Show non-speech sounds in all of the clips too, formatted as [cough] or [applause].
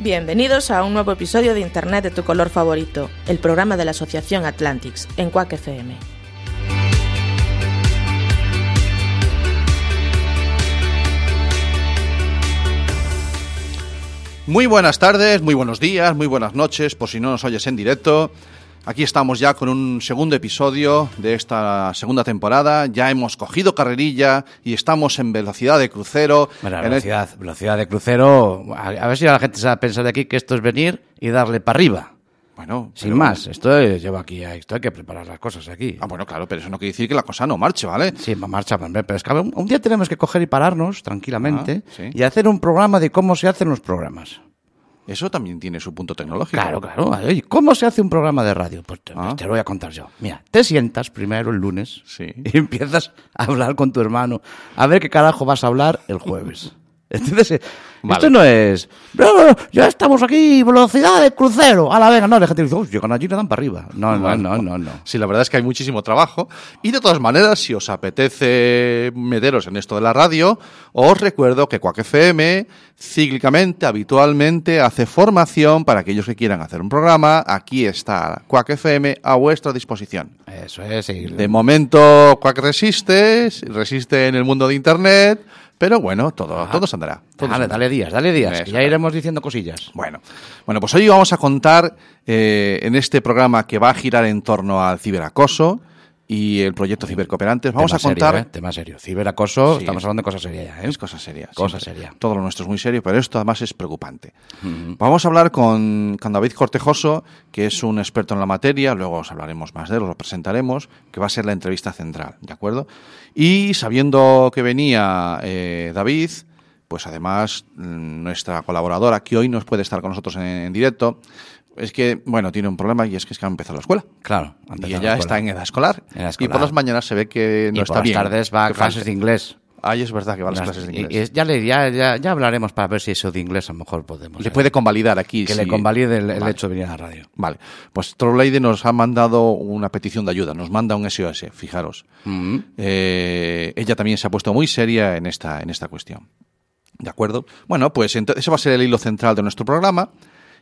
Bienvenidos a un nuevo episodio de Internet de tu color favorito, el programa de la Asociación Atlantics, en Quack FM. Muy buenas tardes, muy buenos días, muy buenas noches, por si no nos oyes en directo. Aquí estamos ya con un segundo episodio de esta segunda temporada. Ya hemos cogido carrerilla y estamos en velocidad de crucero. Bueno, En el- velocidad, velocidad de crucero. A, a ver si la gente se va a pensar de aquí que esto es venir y darle para arriba. Bueno, Sin pero- más, esto es- lleva aquí, esto hay que preparar las cosas aquí. Ah, bueno, claro, pero eso no quiere decir que la cosa no marche, ¿vale? Sí, marcha, pero es que un, un día tenemos que coger y pararnos tranquilamente Ah, sí. y hacer un programa de cómo se hacen los programas. Eso también tiene su punto tecnológico. Claro, claro. Oye, ¿cómo se hace un programa de radio? Pues te, Ah. te lo voy a contar yo. Mira, te sientas primero el lunes Sí. y [laughs] empiezas a hablar con tu hermano a ver qué carajo vas a hablar el jueves. [laughs] Entonces, Vale. esto no es. "No, no, no, ya estamos aquí, velocidad de crucero. A la venga, no, la gente dice, "Uy, llegan allí y le dan para arriba. No, no, no, no, no. Sí, la verdad es que hay muchísimo trabajo. Y de todas maneras, si os apetece meteros en esto de la radio, os recuerdo que Quack FM cíclicamente, habitualmente, hace formación para aquellos que quieran hacer un programa. Aquí está Quack FM a vuestra disposición. Eso es, sí. De momento, Quack resiste, resiste en el mundo de Internet, pero bueno, todo, todo se andará. todo se Dale, andará. dale días, dale días, que ya iremos diciendo cosillas. Bueno, bueno, pues hoy vamos a contar eh, en este programa que va a girar en torno al ciberacoso y el proyecto Cibercooperantes. Vamos Tema a contar. Serio, ¿eh? Tema serio. Ciberacoso, Sí. estamos hablando de cosas serias ya, ¿eh? Es cosa seria. Cosa siempre. seria. Todo lo nuestro es muy serio, pero esto además es preocupante. Vamos a hablar con, con David Cortejoso, que es un experto en la materia, luego os hablaremos más de él, os lo presentaremos, que va a ser la entrevista central, ¿de acuerdo? Y sabiendo que venía eh, David, pues además mm, nuestra colaboradora, que hoy nos puede estar con nosotros en, en directo, es que, bueno, tiene un problema y es que es que ha empezado la escuela. Claro. ha Y ella escuela. está en edad escolar. Y por las mañanas se ve que no y está por bien. las tardes va a clases de inglés. Ay, es verdad que va a las Las- clases de inglés. ya, le, ya, ya, ya hablaremos para ver si eso de inglés a lo mejor podemos. Le eh, puede convalidar aquí. que si- le convalide el, hecho de venir a la radio. Vale, pues Troll Lady nos ha mandado una petición de ayuda, nos manda un SOS, fijaros. Mm. Eh, ella también se ha puesto muy seria en esta, en esta cuestión. ¿De acuerdo? Bueno, pues ento- ese va a ser el hilo central de nuestro programa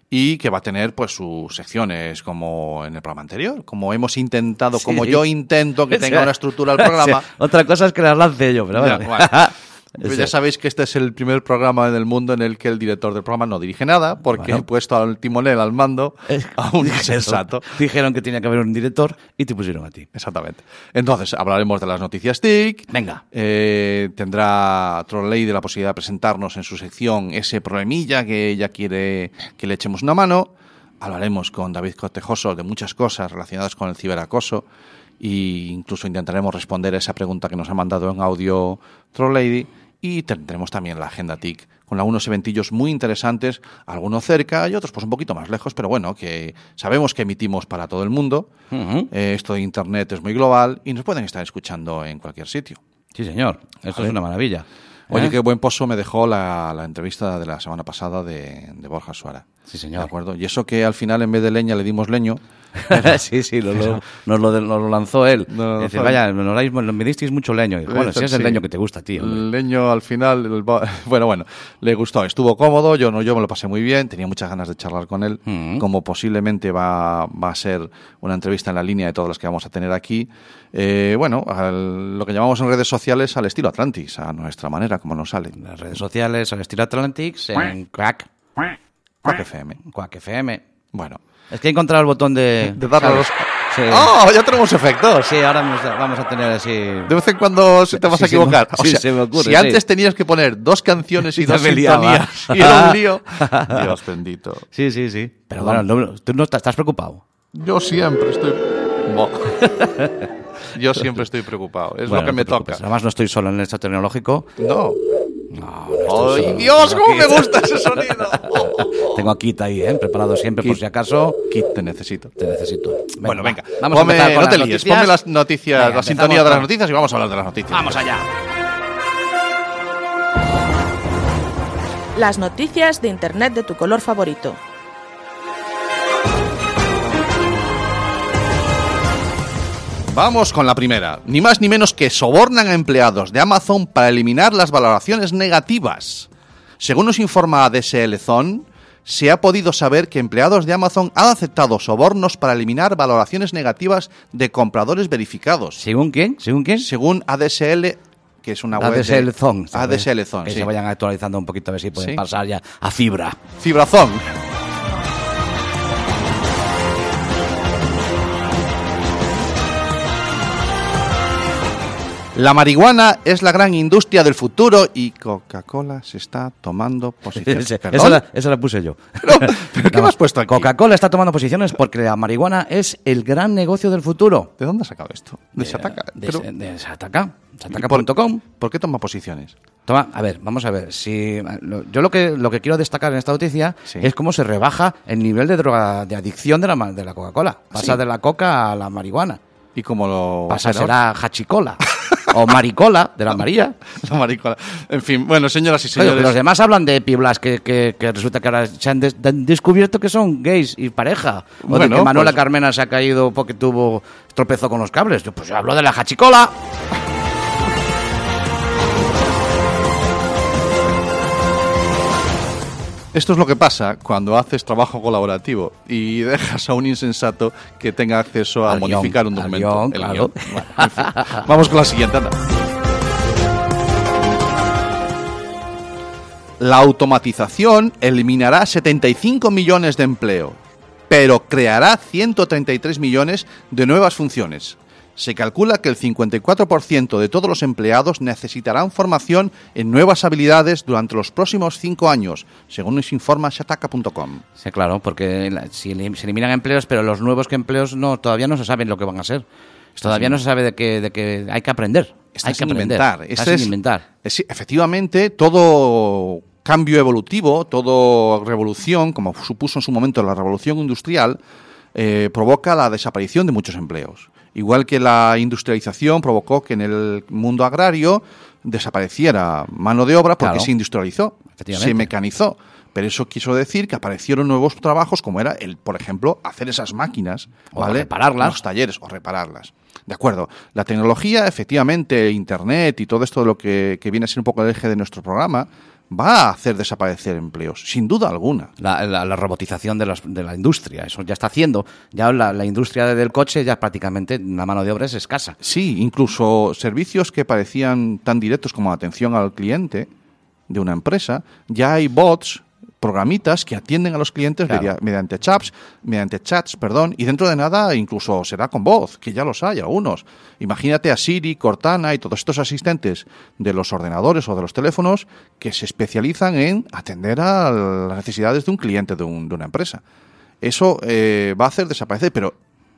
y que va a tener pues sus secciones como en el programa anterior, como hemos intentado, Sí. como yo intento que [laughs] tenga una estructura el programa. [laughs] Otra cosa es que las lance yo, pero bueno. bueno. Pues ya sabéis que este es el primer programa en el mundo en el que el director del programa no dirige nada, porque Bueno. he puesto al timonel, al mando, [laughs] a un insensato. Dijeron que tenía que haber un director y te pusieron a ti. Exactamente. Entonces, hablaremos de las noticias TIC. Venga. Eh, tendrá Troll Lady la posibilidad de presentarnos en su sección ese problemilla que ella quiere que le echemos una mano. Hablaremos con David Cortejoso de muchas cosas relacionadas con el ciberacoso e incluso intentaremos responder a esa pregunta que nos ha mandado en audio Troll Lady. Y tendremos también la agenda TIC con algunos eventillos muy interesantes, algunos cerca y otros pues un poquito más lejos, pero bueno, que sabemos que emitimos para todo el mundo. Eh, esto de Internet es muy global y nos pueden estar escuchando en cualquier sitio. Sí, señor. Esto es una maravilla. Oye, ¿Eh? qué buen pozo me dejó la, la entrevista de la semana pasada de, de Borja Suara. Sí, señor. ¿De acuerdo? Y eso que al final en vez de leña le dimos leño. [laughs] sí, sí, lo- lo- [laughs] nos, lo, nos lo lanzó él. Lo Dice, vaya, nos me disteis mucho leño. Y, bueno, si es el Sí. leño que te gusta, tío. El leño al final, el [laughs] bueno, bueno, le gustó, estuvo cómodo, yo no, yo me lo pasé muy bien, tenía muchas ganas de charlar con él, Mm. como posiblemente va, va a ser una entrevista en la línea de todas las que vamos a tener aquí. Eh, bueno, al- lo que llamamos en redes sociales al estilo Atlantis, a nuestra manera, como nos sale. En las redes sociales, al estilo Atlantics, en Crack, Quack FM. Quack FM. Bueno. Es que he encontrado el botón de... De darle los... Sí. ¡Oh! Ya tenemos efectos. Sí, ahora vamos a- vamos a tener así... De vez en cuando se te vas Sí, a equivocar. O sí, sea, se me ocurre, si antes tenías que poner dos canciones y [laughs] dos sintonías y era un lío. [laughs] Dios bendito. Sí, sí, sí. Pero bueno, no- tú no estás, estás preocupado. Yo siempre estoy. [laughs] Yo siempre estoy preocupado. Es Bueno, lo que no me toca. Además, no estoy solo en esto tecnológico. No. No, no ¡Ay. Dios! ¿Cómo me gusta ese sonido? [laughs] Tengo a Kit ahí, ¿eh? Preparado siempre por si acaso Kit, te necesito. te necesito. bueno, va. venga. Vamos Ponme- a empezar con no te las líes, noticias. ponme las noticias, Venga, la sintonía de las noticias y vamos a hablar de las noticias. Vamos allá. Las noticias de Internet de tu color favorito. Vamos con la primera. Ni más ni menos que sobornan a empleados de Amazon para eliminar las valoraciones negativas. Según nos informa ADSL Zone, se ha podido saber que empleados de Amazon han aceptado sobornos para eliminar valoraciones negativas de compradores verificados. ¿Según quién? ¿Según quién? Según ADSL, que es una web de- ADSL Zone. ADSL Zone, Que sí. se vayan actualizando un poquito a ver si pueden Sí. pasar ya a fibra. Fibrazón. La marihuana es la gran industria del futuro y Coca-Cola se está tomando posiciones. [laughs] Esa, la, esa la puse yo. [laughs] Pero, ¿pero [laughs] ¿qué me has puesto aquí? Coca-Cola está tomando posiciones porque la marihuana es el gran negocio del futuro. ¿De dónde has sacado esto? De Sataka. De, Pero- de, de Sataka. ¿y por- Sataka.com. ¿Por qué toma posiciones? Toma, a ver, vamos a ver. Si, lo- yo lo que, lo que quiero destacar en esta noticia Sí. es cómo se rebaja el nivel de droga, de adicción de la, de la Coca-Cola. Pasa Sí. de la coca a la marihuana. ¿Y cómo lo Pasa, será hachicola. o maricola, de la María. [laughs] La maricola. En fin, bueno, señoras y Oye, señores. los demás hablan de piblas que, que, que resulta que ahora se han, des- han descubierto que son gays y pareja. O de Bueno, que Manuela pues- Carmena se ha caído porque tuvo tropezó con los cables. Yo, pues yo hablo de la hachicola. Esto es lo que pasa cuando haces trabajo colaborativo y [laughs] dejas a un insensato que tenga acceso a Al guion, modificar un documento. guion, El claro. guion. Bueno, en fin. Vamos con la siguiente. anda. La automatización eliminará 75 millones de empleo, pero creará 133 millones de nuevas funciones. Se calcula que el 54% de todos los empleados necesitarán formación en nuevas habilidades durante los próximos cinco años, según nos informa Shataka.com. Sí, claro, porque si se eliminan empleos, pero los nuevos que empleos no todavía no se saben lo que van a ser. Todavía no se sabe de que, de que hay que aprender. Está hay que aprender. inventar. Está Ese sin es- inventar. efectivamente, todo cambio evolutivo, toda revolución, como supuso en su momento la revolución industrial, eh, provoca la desaparición de muchos empleos. Igual que la industrialización provocó que en el mundo agrario desapareciera mano de obra porque Claro. se industrializó, se mecanizó. Pero eso quiso decir que aparecieron nuevos trabajos como era el, por ejemplo, hacer esas máquinas, O ¿vale? repararlas. Los talleres o repararlas. De acuerdo. La tecnología, efectivamente, Internet y todo esto de lo que, que viene a ser un poco el eje de nuestro programa, va a hacer desaparecer empleos, sin duda alguna. La, la- la robotización de, los- de la industria, eso ya está haciendo. Ya la, la industria del coche ya prácticamente la mano de obra es escasa. Sí, incluso servicios que parecían tan directos como atención al cliente de una empresa, ya hay bots, programitas que atienden a los clientes Claro. media- mediante chats, mediante chats, perdón, y dentro de nada incluso será con voz, que ya los hay algunos. Imagínate a Siri, Cortana y todos estos asistentes de los ordenadores o de los teléfonos que se especializan en atender a las necesidades de un cliente de, un- de una empresa. Eso eh, va a hacer desaparecer, pero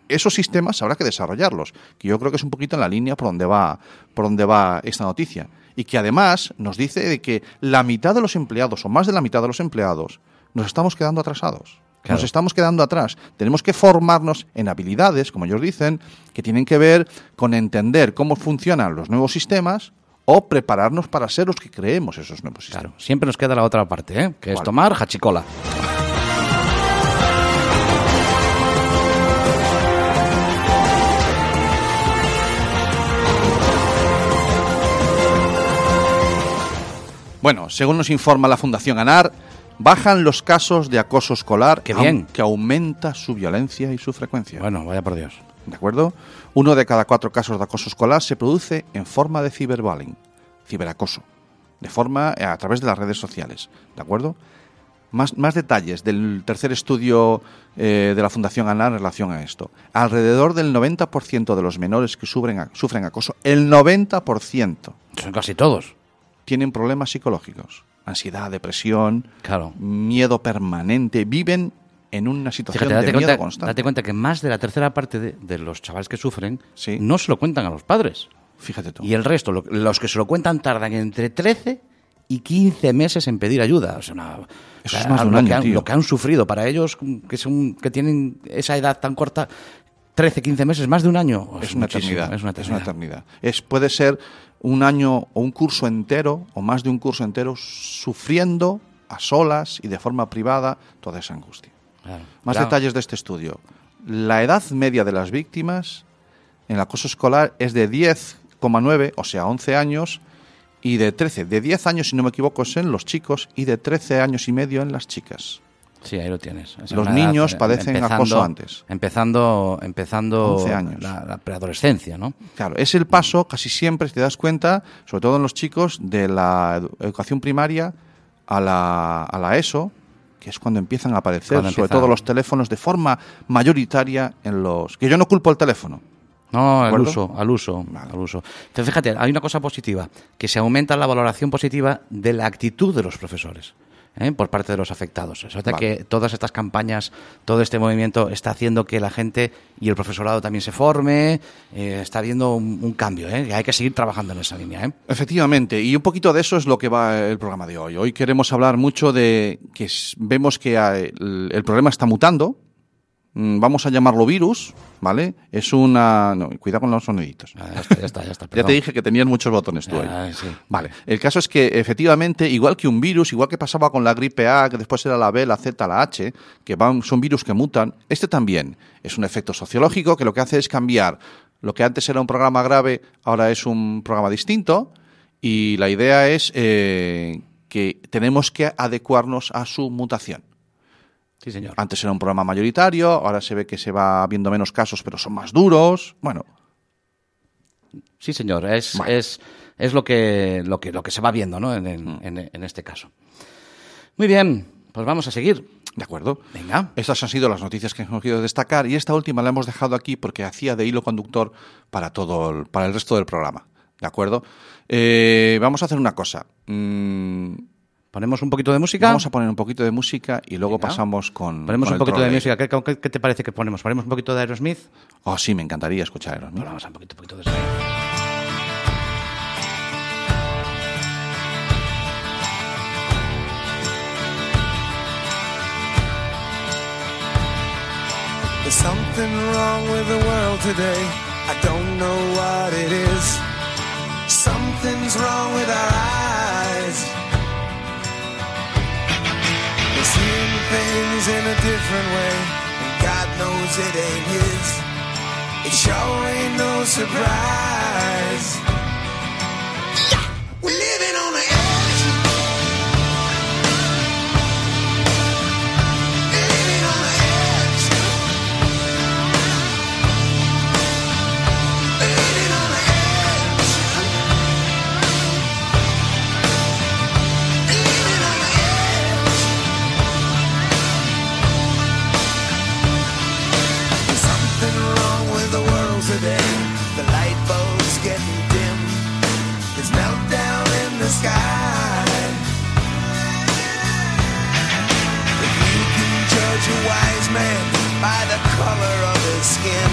esos sistemas habrá que desarrollarlos, que yo creo que es un poquito en la línea por donde va, por donde va esta noticia. Y que además nos dice de que la mitad de los empleados, o más de la mitad de los empleados, nos estamos quedando atrasados. Claro. Nos estamos quedando atrás. Tenemos que formarnos en habilidades, como ellos dicen, que tienen que ver con entender cómo funcionan los nuevos sistemas o prepararnos para ser los que creemos esos nuevos sistemas. Claro, siempre nos queda la otra parte, ¿eh? que es tomar hachicola. Bueno, según nos informa la Fundación ANAR, bajan los casos de acoso escolar, Qué bien. aunque aumenta su violencia y su frecuencia. Bueno, vaya por Dios. ¿De acuerdo? Uno de cada cuatro casos de acoso escolar se produce en forma de ciberbullying, ciberacoso, de forma eh, a través de las redes sociales. ¿De acuerdo? Más, más detalles del tercer estudio eh, de la Fundación ANAR en relación a esto. Alrededor del 90% de los menores que sufren, sufren acoso, el 90% Son casi todos. Tienen problemas psicológicos. Ansiedad, depresión, Claro. miedo permanente, viven en una situación Fíjate, de miedo cuenta, constante. date cuenta que más de la tercera parte de, de los chavales que sufren Sí. no se lo cuentan a los padres. Fíjate tú. Y el resto, lo- los que se lo cuentan, tardan entre 13 y 15 meses en pedir ayuda. O sea, una- Eso es más de un lo año, que han, tío. lo que han sufrido para ellos, que, son, que tienen esa edad tan corta, 13, 15 meses, más de un año. Es una eternidad. Es una eternidad. eternidad. Es, puede ser un año o un curso entero, o más de un curso entero, sufriendo a solas y de forma privada toda esa angustia. Claro. Más Claro. detalles de este estudio. La edad media de las víctimas en el acoso escolar es de 10,9, o sea, 11 años, y de 13. De 10 años, si no me equivoco, es en los chicos, y de 13 años y medio en las chicas. Sí, ahí lo tienes. Es Los niños eh, padecen acoso antes. Empezando, empezando 11 años. La, la preadolescencia, ¿no? Claro, es el paso casi siempre, si te das cuenta, sobre todo en los chicos, de la edu- educación primaria a la, a la ESO, que es cuando empiezan a aparecer, Cuando sobre todo los teléfonos, de forma mayoritaria en los... Que yo no culpo el teléfono. No, al uso, al uso, Vale. al uso. Entonces, fíjate, hay una cosa positiva, que se aumenta la valoración positiva de la actitud de los profesores. ¿Eh? por parte de los afectados. Sea, Vale. que todas estas campañas, todo este movimiento está haciendo que la gente y el profesorado también se forme, eh, está habiendo un, un cambio, ¿eh? y hay que seguir trabajando en esa línea. ¿eh? Efectivamente, y un poquito de eso es lo que va el programa de hoy. Hoy queremos hablar mucho de que vemos que el, el problema está mutando. Mm, Vamos a llamarlo virus, ¿vale? Es una... No, cuidado con los soniditos. Ah, ya está, ya está, ya está. [laughs] Ya perdón. te dije que tenías muchos botones tú ahí. Ah, sí. Vale, el caso es que efectivamente, igual que un virus, igual que pasaba con la gripe A, que después era la B, la Z, la H, que van, son virus que mutan, este también es un efecto sociológico que lo que hace es cambiar. Lo que antes era un programa grave, ahora es un programa distinto, y la idea es eh, que tenemos que adecuarnos a su mutación. Sí, señor. Antes era un programa mayoritario, ahora se ve que se va viendo menos casos, pero son más duros. Bueno, Sí, señor. Es, Bueno. es, es lo, que, lo, que, lo que se va viendo ¿no? en, en- en- en este caso. Muy bien, pues vamos a seguir. ¿de acuerdo? Venga. Estas han sido las noticias que hemos querido destacar y esta última la hemos dejado aquí porque hacía de hilo conductor para todo el, para el resto del programa. ¿De acuerdo? Eh, vamos a hacer una cosa. Mm, Ponemos un poquito de música. vamos a poner un poquito de música y luego Venga. pasamos con. Ponemos con un el poquito de música. ¿Qué, qué- qué te parece que ponemos? ¿Ponemos un poquito de Aerosmith? Oh, sí, me encantaría escuchar Aerosmith. Pues vamos a un poquito, un poquito de Aerosmith. There's something wrong with the world today. I don't know what it is. Something's wrong with our eyes. Things in a different way. And God knows it ain't His. It sure ain't no surprise. By the color of his skin,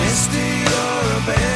mister, you're a better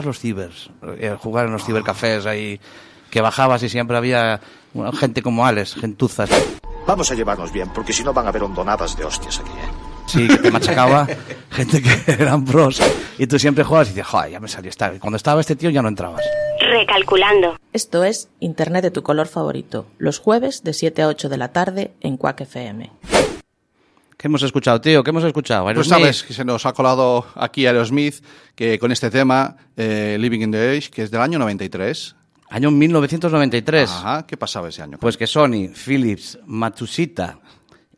más los cibers, eh, jugar en los cibercafés ahí, que bajabas y siempre había bueno, gente como Alex, gentuzas. Vamos a llevarnos bien, porque si no van a haber hondonadas de hostias aquí, ¿eh? Sí, que te machacaba, [laughs] gente que [laughs] eran pros, y tú siempre jugabas y decías, joder, ya me salió esta. Y cuando estaba este tío ya no entrabas. Recalculando. Esto es Internet de tu color favorito, los jueves de 7 a 8 de la tarde en Quack FM. ¿Qué hemos escuchado, tío? ¿Qué hemos escuchado? Pues Aerosmith. sabes que se nos ha colado aquí Aerosmith que con este tema, eh, Living in the Age, que es del año 93. Año 1993. Ajá, ¿qué pasaba ese año? Pues que Sony, Philips, Matsushita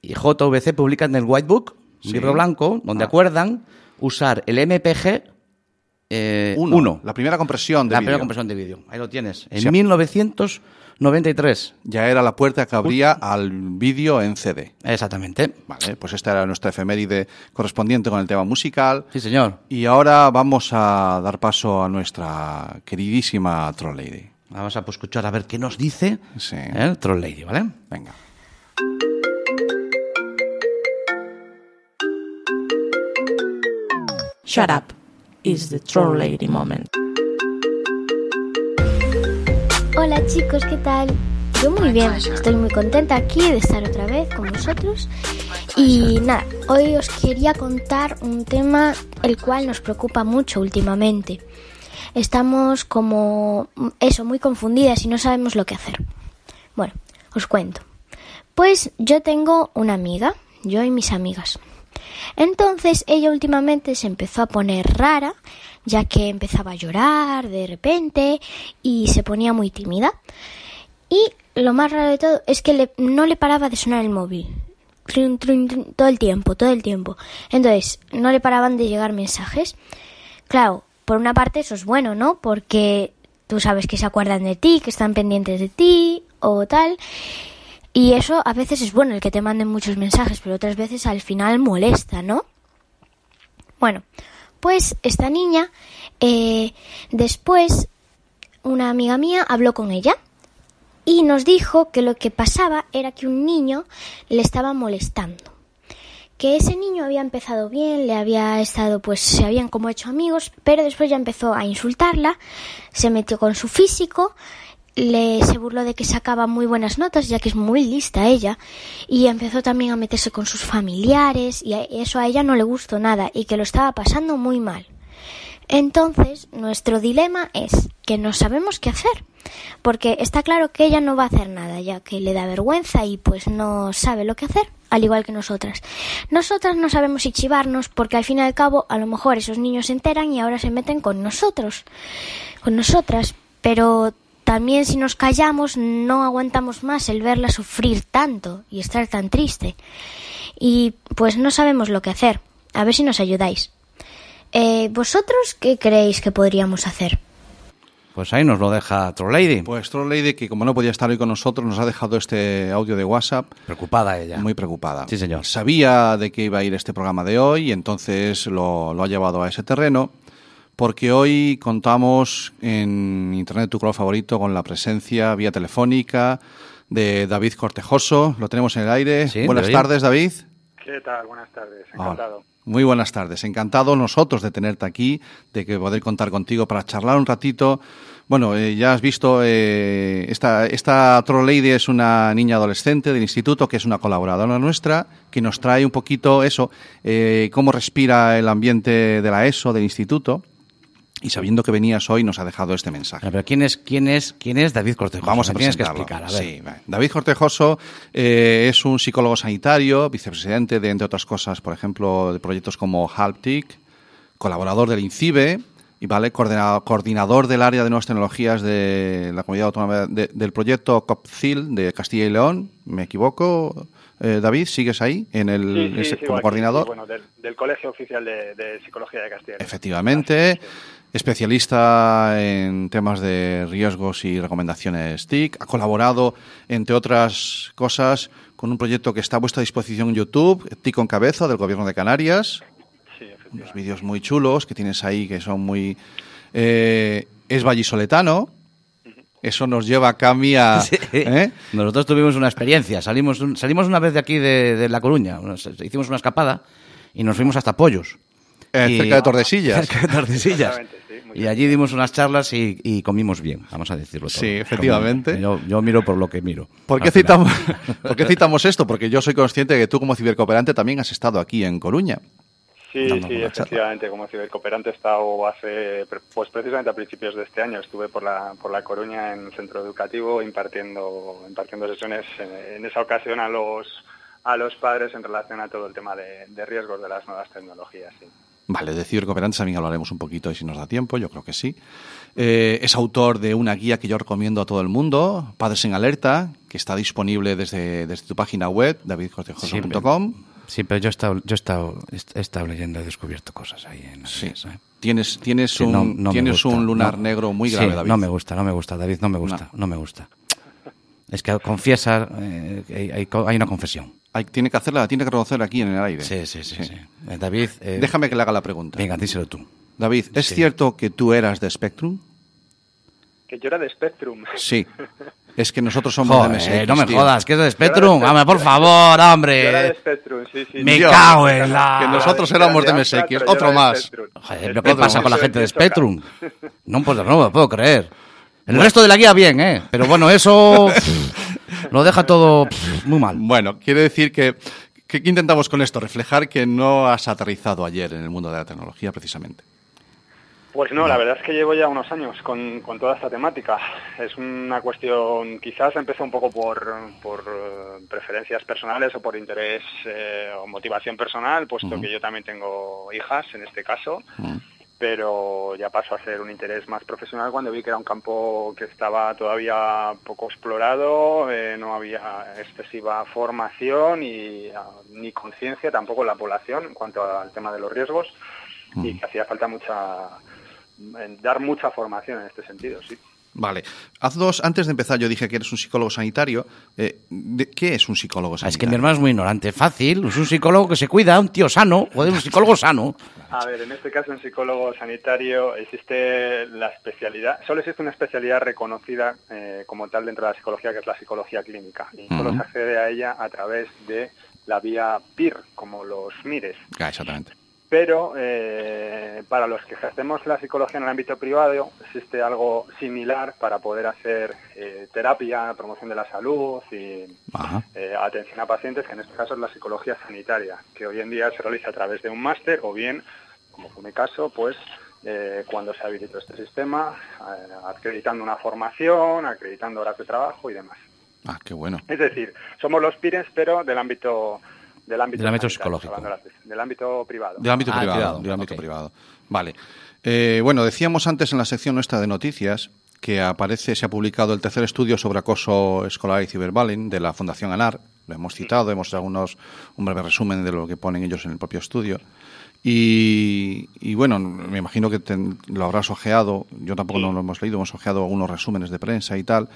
y JVC publican el White Book, un Sí. libro blanco, donde Ah. acuerdan usar el MPG eh, Uno, 1, la primera compresión de la primera vídeo. compresión de vídeo. Ahí lo tienes. En Sí. 1993. Ya era la puerta que abría al vídeo en CD. Exactamente. Vale, pues esta era nuestra efeméride correspondiente con el tema musical. Sí, señor. Y ahora vamos a dar paso a nuestra queridísima Troll Lady. Vamos a pues, escuchar a ver qué nos dice Sí. ¿eh? Troll Lady, ¿vale? Venga. Shut up is the troll lady moment. Hola chicos, ¿qué tal? Yo muy bien, estoy muy contenta aquí de estar otra vez con vosotros. Y nada, hoy os quería contar un tema el cual nos preocupa mucho últimamente. Estamos como eso, muy confundidas y no sabemos lo que hacer. Bueno, os cuento. Pues yo tengo una amiga, yo y mis amigas. Entonces ella últimamente se empezó a poner rara, ya que empezaba a llorar de repente y se ponía muy tímida. Y lo más raro de todo es que le- no le paraba de sonar el móvil. Todo el tiempo, todo el tiempo. Entonces, no le paraban de llegar mensajes. Claro, por una parte eso es bueno, ¿no? Porque tú sabes que se acuerdan de ti, que están pendientes de ti o tal. Y eso a veces es bueno el que te manden muchos mensajes, pero otras veces al final molesta, ¿no? Bueno, pues esta niña, eh, después una amiga mía habló con ella y nos dijo que lo que pasaba era que un niño le estaba molestando. Que ese niño había empezado bien, le había estado, pues se habían como hecho amigos, pero después ya empezó a insultarla, se metió con su físico, le se burló de que sacaba muy buenas notas, ya que es muy lista ella, y empezó también a meterse con sus familiares, y eso a ella no le gustó nada, y que lo estaba pasando muy mal. Entonces, nuestro dilema es que no sabemos qué hacer, porque está claro que ella no va a hacer nada, ya que le da vergüenza y pues no sabe lo que hacer, al igual que nosotras. Nosotras no sabemos si chivarnos, porque al fin y al cabo, a lo mejor esos niños se enteran y ahora se meten con nosotros, con nosotras, pero también si nos callamos no aguantamos más el verla sufrir tanto y estar tan triste. Y pues no sabemos lo que hacer. A ver si nos ayudáis. Eh, ¿Vosotros qué creéis que podríamos hacer? Pues ahí nos lo deja Troll Lady. Pues Troll Lady, que como no podía estar hoy con nosotros, nos ha dejado este audio de WhatsApp. Preocupada ella. Muy preocupada. Sí, señor. Sabía de que iba a ir este programa de hoy y entonces lo, lo ha llevado a ese terreno porque hoy contamos en Internet tu color favorito con la presencia vía telefónica de David Cortejoso. Lo tenemos en el aire. Sí, Buenas David. tardes, David. ¿Qué tal? Buenas tardes, Hola. encantado. Muy buenas tardes. Encantado nosotros de tenerte aquí, de que poder contar contigo para charlar un ratito. Bueno, eh, ya has visto, eh, esta, esta Troll Lady es una niña adolescente del instituto que es una colaboradora nuestra, que nos trae un poquito eso, eh, cómo respira el ambiente de la ESO, del instituto. Y sabiendo que venías hoy, nos ha dejado este mensaje. Pero ¿quién es, quién es, quién es David Cortejo? Vamos a tienes que explicar, a ver. Sí. David Cortejoso eh, es un psicólogo sanitario, vicepresidente de, entre otras cosas, por ejemplo, de proyectos como Halptic, colaborador del INCIBE y vale coordina- coordinador del área de nuevas tecnologías de la comunidad autónoma de- del proyecto COPCIL de Castilla y León. ¿Me equivoco? Eh, David, ¿sigues ahí en el, Sí, sí, ese- como aquí, coordinador? sí, bueno, del, del Colegio Oficial de, de Psicología de Castilla. y León. Especialista en temas de riesgos y recomendaciones TIC. Ha colaborado, entre otras cosas, con un proyecto que está a vuestra disposición en YouTube, TIC con cabeza, del Gobierno de Canarias. Sí. Unos vídeos muy chulos que tienes ahí que son muy... eh, es vallisoletano. Eso nos lleva a Cami a... [laughs] Sí. ¿eh? Nosotros tuvimos una experiencia. Salimos, un- salimos una vez de aquí de, de La Coruña. Nos- hicimos una escapada y nos fuimos hasta Pollos. Eh, Y- cerca de Tordesillas. [laughs] Cerca de Tordesillas. Y allí dimos unas charlas y, y comimos bien, vamos a decirlo todo. Sí, efectivamente. Yo, yo miro por lo que miro. ¿Por qué, citamos, [laughs] ¿Por qué citamos esto? Porque yo soy consciente de que tú como cibercooperante también has estado aquí en Coruña. Sí, sí, charla. efectivamente, como cibercooperante he estado hace, pues precisamente a principios de este año, estuve por la, por la Coruña en centro educativo impartiendo, impartiendo sesiones en, en esa ocasión a los, a los padres en relación a todo el tema de, de riesgos de las nuevas tecnologías. Sí. Vale, de cibercooperantes también hablaremos un poquito y si nos da tiempo, yo creo que sí. Eh, es autor de una guía que yo recomiendo a todo el mundo, Padres en Alerta, que está disponible desde, desde tu página web, davidcortejoso.com. Sí, pero yo he estado, yo he estado, he estado leyendo, he descubierto cosas ahí. En Sí. ¿eh? Tienes, tienes, Sí, un, no- no tienes un lunar no. negro muy Sí, grave, David. No me gusta, no me gusta, David, no me gusta, No. me gusta. Es que confiesa, eh, hay, hay una confesión. Hay- tiene que hacerla, tiene que reconocer aquí en el aire. Sí, sí, sí. sí. Eh, David, eh, Déjame que le haga la pregunta. venga, díselo tú. David, ¿es Sí. cierto que tú eras de Spectrum? Que yo era de Spectrum. Sí. Es que nosotros somos de MSX. no me tío. jodas, que es de Yo Spectrum. de Hombre, por favor, Yo era de hombre. Spectrum, sí, sí. Me cago en la- Que nosotros éramos de MSX, yo otro más. Joder, El ¿pero qué Otro pasa más. con la gente de. Spectrum? No, pues no me lo puedo creer. El resto de la guía bien, ¿eh? Pero bueno, eso [laughs] lo deja todo pff, muy mal. Bueno, quiere decir que, que ¿qué intentamos con esto? Reflejar que no has aterrizado ayer en el mundo de la tecnología, precisamente. Pues no, la verdad es que llevo ya unos años con, con toda esta temática. Es una cuestión, quizás empezó un poco por, por eh, preferencias personales o por interés eh, o motivación personal, puesto que yo también tengo hijas en este caso, pero ya pasó a ser un interés más profesional cuando vi que era un campo que estaba todavía poco explorado, eh, no había excesiva formación y ah, ni conciencia tampoco en la población en cuanto al tema de los riesgos y que hacía falta mucha dar mucha formación en este sentido, sí. Vale. Haz dos, antes de empezar yo dije que eres un psicólogo sanitario. Eh, ¿de- ¿Qué es un psicólogo Es sanitario? que mi hermano es muy ignorante. Fácil, es un psicólogo que se cuida, un tío sano. Joder, un psicólogo sano. A ver, en este caso en psicólogo sanitario existe la especialidad, solo existe una especialidad reconocida eh, como tal dentro de la psicología, que es la psicología clínica. Y solo se accede a ella a través de la vía PIR, como los MIRES. Ah, exactamente. Pero eh, para los que ejercemos la psicología en el ámbito privado existe algo similar para poder hacer eh, terapia, promoción de la salud y eh, atención a pacientes, que en este caso es la psicología sanitaria, que hoy en día se realiza a través de un máster o bien, como fue mi caso, pues cuando se habilitó este sistema, acreditando una formación, acreditando horas de trabajo y demás. Ah, qué bueno. Es decir, somos los PIRES, pero del ámbito del ámbito, Del ámbito sanitario, psicológico. del ámbito privado. Del ámbito Ah, privado. privado, del ámbito privado. Vale. Eh, bueno, decíamos antes en la sección nuestra de noticias que aparece, se ha publicado el tercer estudio sobre acoso escolar y ciberbullying de la Fundación ANAR. Lo hemos citado, hemos dado unos, un breve resumen de lo que ponen ellos en el propio estudio. Y, y bueno, me imagino que te- lo habrás ojeado. Yo tampoco no lo hemos leído, hemos ojeado algunos resúmenes de prensa y tal.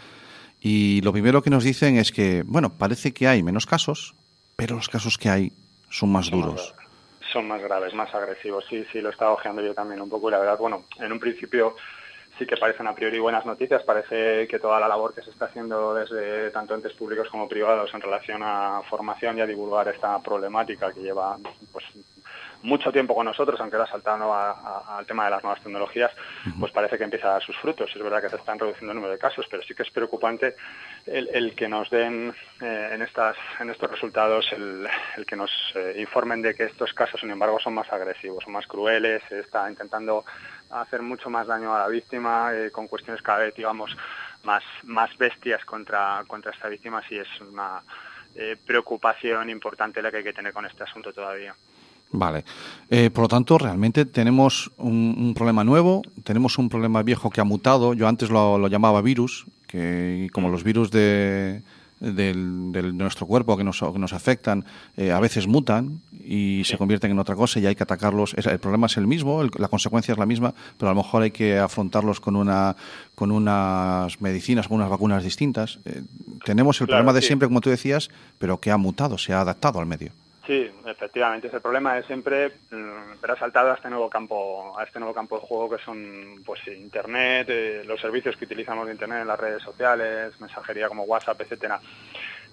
Y lo primero que nos dicen es que, bueno, parece que hay menos casos, pero los casos que hay son más Son duros. Son más graves, más agresivos. Sí, sí, lo he estado ojeando yo también un poco y la verdad, bueno, en un principio sí que parecen a priori buenas noticias. Parece que toda la labor que se está haciendo desde tanto entes públicos como privados en relación a formación y a divulgar esta problemática que lleva pues mucho tiempo con nosotros, aunque ahora saltando al tema de las nuevas tecnologías, pues parece que empieza a dar sus frutos. Es verdad que se están reduciendo el número de casos, pero sí que es preocupante el, el que nos den eh, en estas en estos resultados el, el que nos eh, informen de que estos casos, sin embargo, son más agresivos, son más crueles, se está intentando hacer mucho más daño a la víctima eh, con cuestiones cada vez, digamos, más más bestias contra contra esta víctima, sí es una preocupación importante la que hay que tener con este asunto todavía. Vale. Eh, por lo tanto, realmente tenemos un, un problema nuevo, tenemos un problema viejo que ha mutado. Yo antes lo, lo llamaba virus, que como los virus de, del, del- de nuestro cuerpo que nos, que nos afectan, eh, a veces mutan y se convierten en otra cosa y hay que atacarlos. El problema es el mismo, el- la consecuencia es la misma, pero a lo mejor hay que afrontarlos con, una, con unas medicinas, con unas vacunas distintas. Eh, tenemos el Claro, problema de sí. siempre, como tú decías, pero que ha mutado, se ha adaptado al medio. Sí, efectivamente, ese problema es siempre mm, ha saltado a este nuevo campo, a este nuevo campo de juego que son pues internet, eh, los servicios que utilizamos de internet en las redes sociales, mensajería como WhatsApp, etcétera.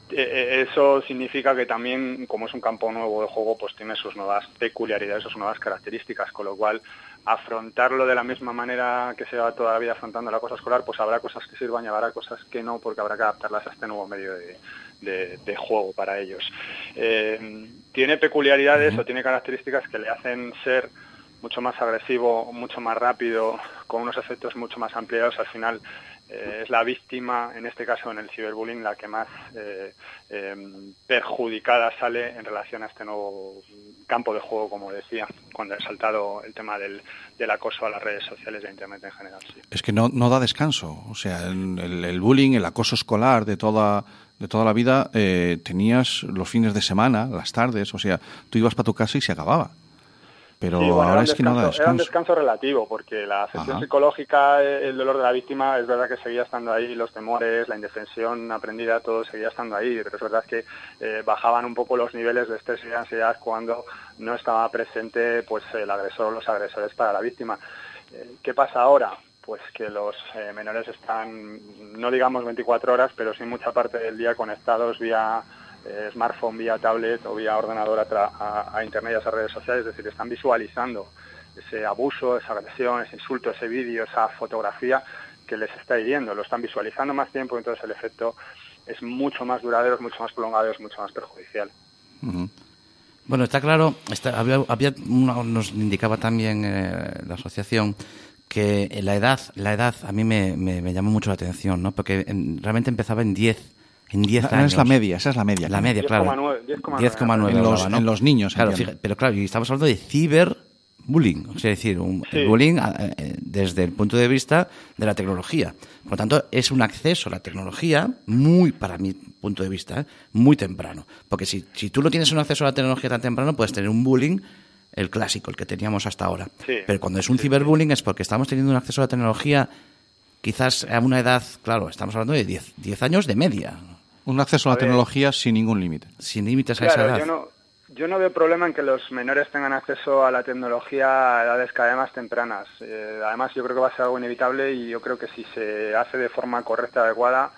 Eh, eh, Eso significa que también, como es un campo nuevo de juego, pues tiene sus nuevas peculiaridades, sus nuevas características, con lo cual, afrontarlo de la misma manera que se va toda afrontando la cosa escolar, pues habrá cosas que sirvan y habrá cosas que no, porque habrá que adaptarlas a este nuevo medio de, de- de juego para ellos. Eh, tiene peculiaridades o tiene características que le hacen ser mucho más agresivo, mucho más rápido, con unos efectos mucho más ampliados. Al final eh, es la víctima, en este caso en el ciberbullying, la que más eh, eh, perjudicada sale en relación a este nuevo campo de juego, como decía, cuando he saltado el tema del, del acoso a las redes sociales e Internet en general. Sí. Es que no, no da descanso. O sea, el, el- el bullying, el acoso escolar de toda, de toda la vida, eh, tenías los fines de semana, las tardes, o sea, tú ibas para tu casa y se acababa. Pero Sí, bueno, era ahora es que no da descanso- Era un descanso. relativo, porque la afección Ajá. psicológica, el dolor de la víctima, es verdad que seguía estando ahí, los temores, la indefensión aprendida, todo seguía estando ahí, pero es verdad que eh, bajaban un poco los niveles de estrés y de ansiedad cuando no estaba presente pues el agresor o los agresores para la víctima. Eh, ¿Qué pasa ahora? Pues que los eh, menores están, no digamos 24 horas, pero sí mucha parte del día conectados vía eh, smartphone, vía tablet o vía ordenador a, a- Internet y a esas redes sociales, es decir, están visualizando ese abuso, esa agresión, ese insulto, ese vídeo, esa fotografía que les está hiriendo. Lo están visualizando más tiempo, entonces el efecto es mucho más duradero, es mucho más prolongado, es mucho más perjudicial. Bueno, está claro, está- había, había nos indicaba también eh, la asociación que la edad, la edad a mí me, me- me llamó mucho la atención, ¿no? Porque en- realmente empezaba en 10, en 10 Ah, años. es la media, esa es la media. La media, claro. 10,9, 10,9. 10,9 En los- ¿no? en los niños, Claro, fíjate, pero claro, y estamos hablando de ciberbullying, o sea, es decir, un Sí. bullying eh, eh, desde el punto de vista de la tecnología. Por lo tanto, es un acceso a la tecnología muy, para mi punto de vista, ¿eh? muy temprano. Porque si, si tú no tienes un acceso a la tecnología tan temprano, puedes tener un bullying, el clásico, el que teníamos hasta ahora. Sí. Pero cuando es un ciberbullying es porque estamos teniendo un acceso a la tecnología quizás a una edad, claro, estamos hablando de 10, 10 años de media, Un acceso a la A tecnología sin ningún límite. sin límites a esa Claro, edad. yo no, yo no veo problema en que los menores tengan acceso a la tecnología a edades cada vez más tempranas. Eh, además, yo creo que va a ser algo inevitable y yo creo que si se hace de forma correcta, adecuada,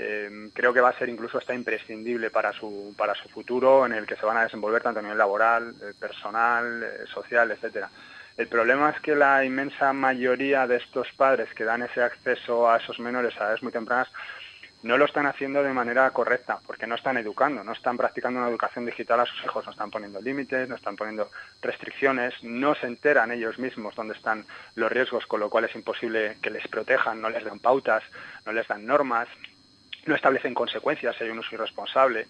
eh, creo que va a ser incluso hasta imprescindible para su, para su futuro, en el que se van a desenvolver tanto a nivel laboral, eh, personal, eh, social, etcétera. El problema es que la inmensa mayoría de estos padres que dan ese acceso a esos menores a edades muy tempranas no lo están haciendo de manera correcta, porque no están educando, no están practicando una educación digital a sus hijos, no están poniendo límites, no están poniendo restricciones, no se enteran ellos mismos dónde están los riesgos, con lo cual es imposible que les protejan, no les dan pautas, no les dan normas, no establecen consecuencias si hay un uso irresponsable.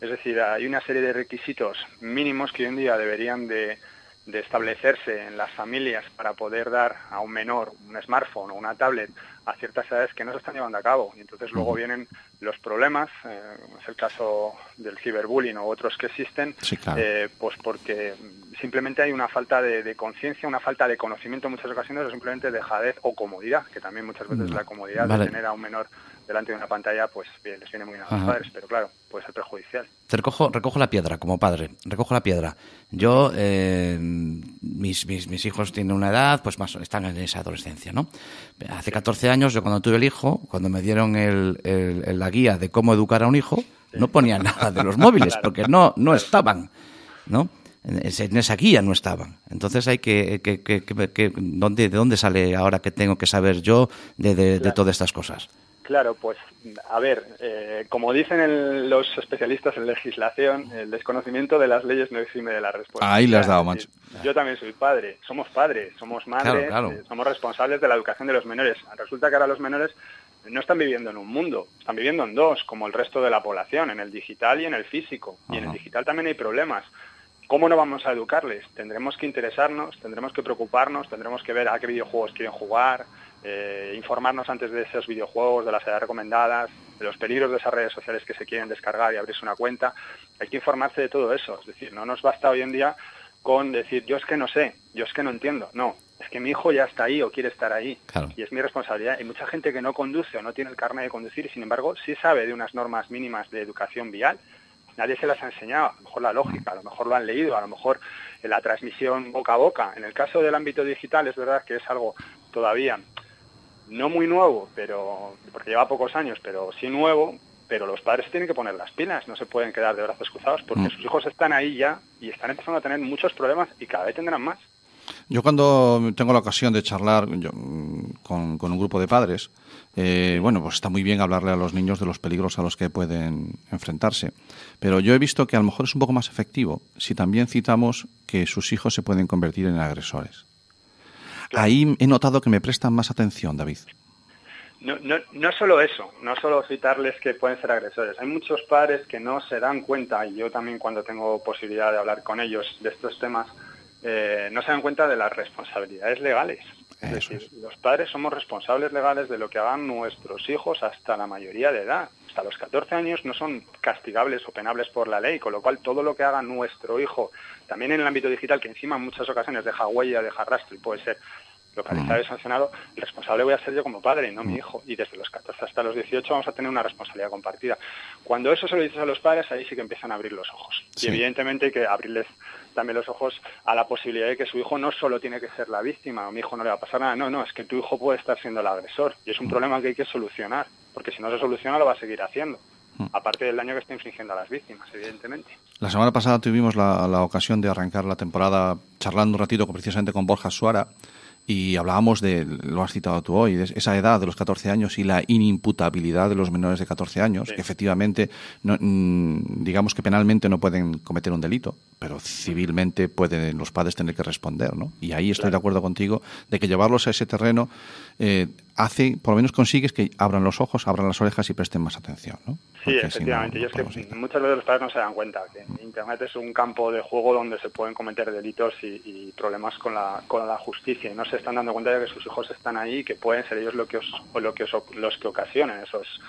Es decir, hay una serie de requisitos mínimos que hoy en día deberían de, de establecerse en las familias para poder dar a un menor un smartphone o una tablet a ciertas edades que no se están llevando a cabo. Y entonces luego vienen los problemas, eh, es el caso del ciberbullying o otros que existen, Sí, claro. eh, pues porque simplemente hay una falta de, de conciencia, una falta de conocimiento en muchas ocasiones o simplemente dejadez o comodidad, que también muchas veces la comodidad Vale. de tener a un menor delante de una pantalla, pues bien, les viene muy bien a los Ajá. padres, pero claro, puede ser perjudicial. Te recojo, recojo la piedra como padre, recojo la piedra. Yo, eh, mis, mis, mis hijos tienen una edad, pues más están en esa adolescencia, ¿no? Hace 14 años, yo cuando tuve el hijo, cuando me dieron el, el- la guía de cómo educar a un hijo, no ponía nada de los móviles, [laughs] porque no, no estaban, ¿no? En esa guía no estaban. Entonces hay que, que, que- que- que- ¿dónde, ¿de dónde sale ahora que tengo que saber yo de, de- todas estas cosas? Claro, pues a ver, eh, como dicen el- los especialistas en legislación, el desconocimiento de las leyes no exime de la respuesta. Ahí le has dado, macho. Yo también soy padre, somos padres, somos madres, Claro, claro. eh, somos responsables de la educación de los menores. Resulta que ahora los menores no están viviendo en un mundo, están viviendo en dos, como el resto de la población, en el digital y en el físico. Y en el digital también hay problemas. ¿Cómo no vamos a educarles? Tendremos que interesarnos, tendremos que preocuparnos, tendremos que ver a qué videojuegos quieren jugar, eh, informarnos antes de esos videojuegos, de las edades recomendadas, de los peligros de esas redes sociales que se quieren descargar y abrirse una cuenta. Hay que informarse de todo eso. Es decir, no nos basta hoy en día con decir yo es que no sé, yo es que no entiendo. No, es que mi hijo ya está ahí o quiere estar ahí. Claro. Y es mi responsabilidad. Hay mucha gente que no conduce o no tiene el carnet de conducir y sin embargo sí sabe de unas normas mínimas de educación vial. Nadie se las ha enseñado, a lo mejor la lógica, a lo mejor lo han leído, a lo mejor la transmisión boca a boca. En el caso del ámbito digital es verdad que es algo todavía no muy nuevo, pero porque lleva pocos años, pero sí nuevo, pero los padres tienen que poner las pilas, no se pueden quedar de brazos cruzados porque Mm. sus hijos están ahí ya y están empezando a tener muchos problemas y cada vez tendrán más. Yo cuando tengo la ocasión de charlar yo, mm, con, con un grupo de padres, eh, bueno, pues está muy bien hablarle a los niños de los peligros a los que pueden enfrentarse. Pero yo he visto que a lo mejor es un poco más efectivo si también citamos que sus hijos se pueden convertir en agresores. Ahí he notado que me prestan más atención, David. No, no, no solo eso, no solo citarles que pueden ser agresores. Hay muchos padres que no se dan cuenta, y yo también cuando tengo posibilidad de hablar con ellos de estos temas, eh, no se dan cuenta de las responsabilidades legales. Es Eso decir, los padres somos responsables legales de lo que hagan nuestros hijos hasta la mayoría de edad. Hasta los 14 años no son castigables o penables por la ley, con lo cual todo lo que haga nuestro hijo, también en el ámbito digital, que encima en muchas ocasiones deja huella, deja rastro y puede ser localizado y sancionado, el responsable voy a ser yo como padre, no mi hijo. Y desde los 14 hasta los 18 vamos a tener una responsabilidad compartida. Cuando eso se lo dices a los padres, ahí sí que empiezan a abrir los ojos. Sí. Y evidentemente hay que abrirles también los ojos a la posibilidad de que su hijo no solo tiene que ser la víctima, o mi hijo no le va a pasar nada, no, no, es que tu hijo puede estar siendo el agresor. Y es un problema que hay que solucionar, porque si no se soluciona lo va a seguir haciendo. Aparte del daño que está infligiendo a las víctimas, evidentemente. La semana pasada tuvimos la, la ocasión de arrancar la temporada charlando un ratito con- precisamente con Borja Suara y hablábamos de, lo has citado tú hoy, de esa edad de los 14 años y la inimputabilidad de los menores de 14 años, Sí. que efectivamente, no- mm, digamos que penalmente no pueden cometer un delito, pero civilmente pueden los padres tener que responder, ¿no? Y ahí estoy de acuerdo contigo de que llevarlos a ese terreno eh, hace, por lo menos consigues que abran los ojos, abran las orejas y presten más atención, ¿no? Sí, Porque si no, efectivamente. no y es que muchas veces los padres no se dan cuenta que Internet es un campo de juego donde se pueden cometer delitos y, y problemas con la, con la justicia y no se están dando cuenta de que sus hijos están ahí y que pueden ser ellos lo que os, o lo que os- los que ocasionen esos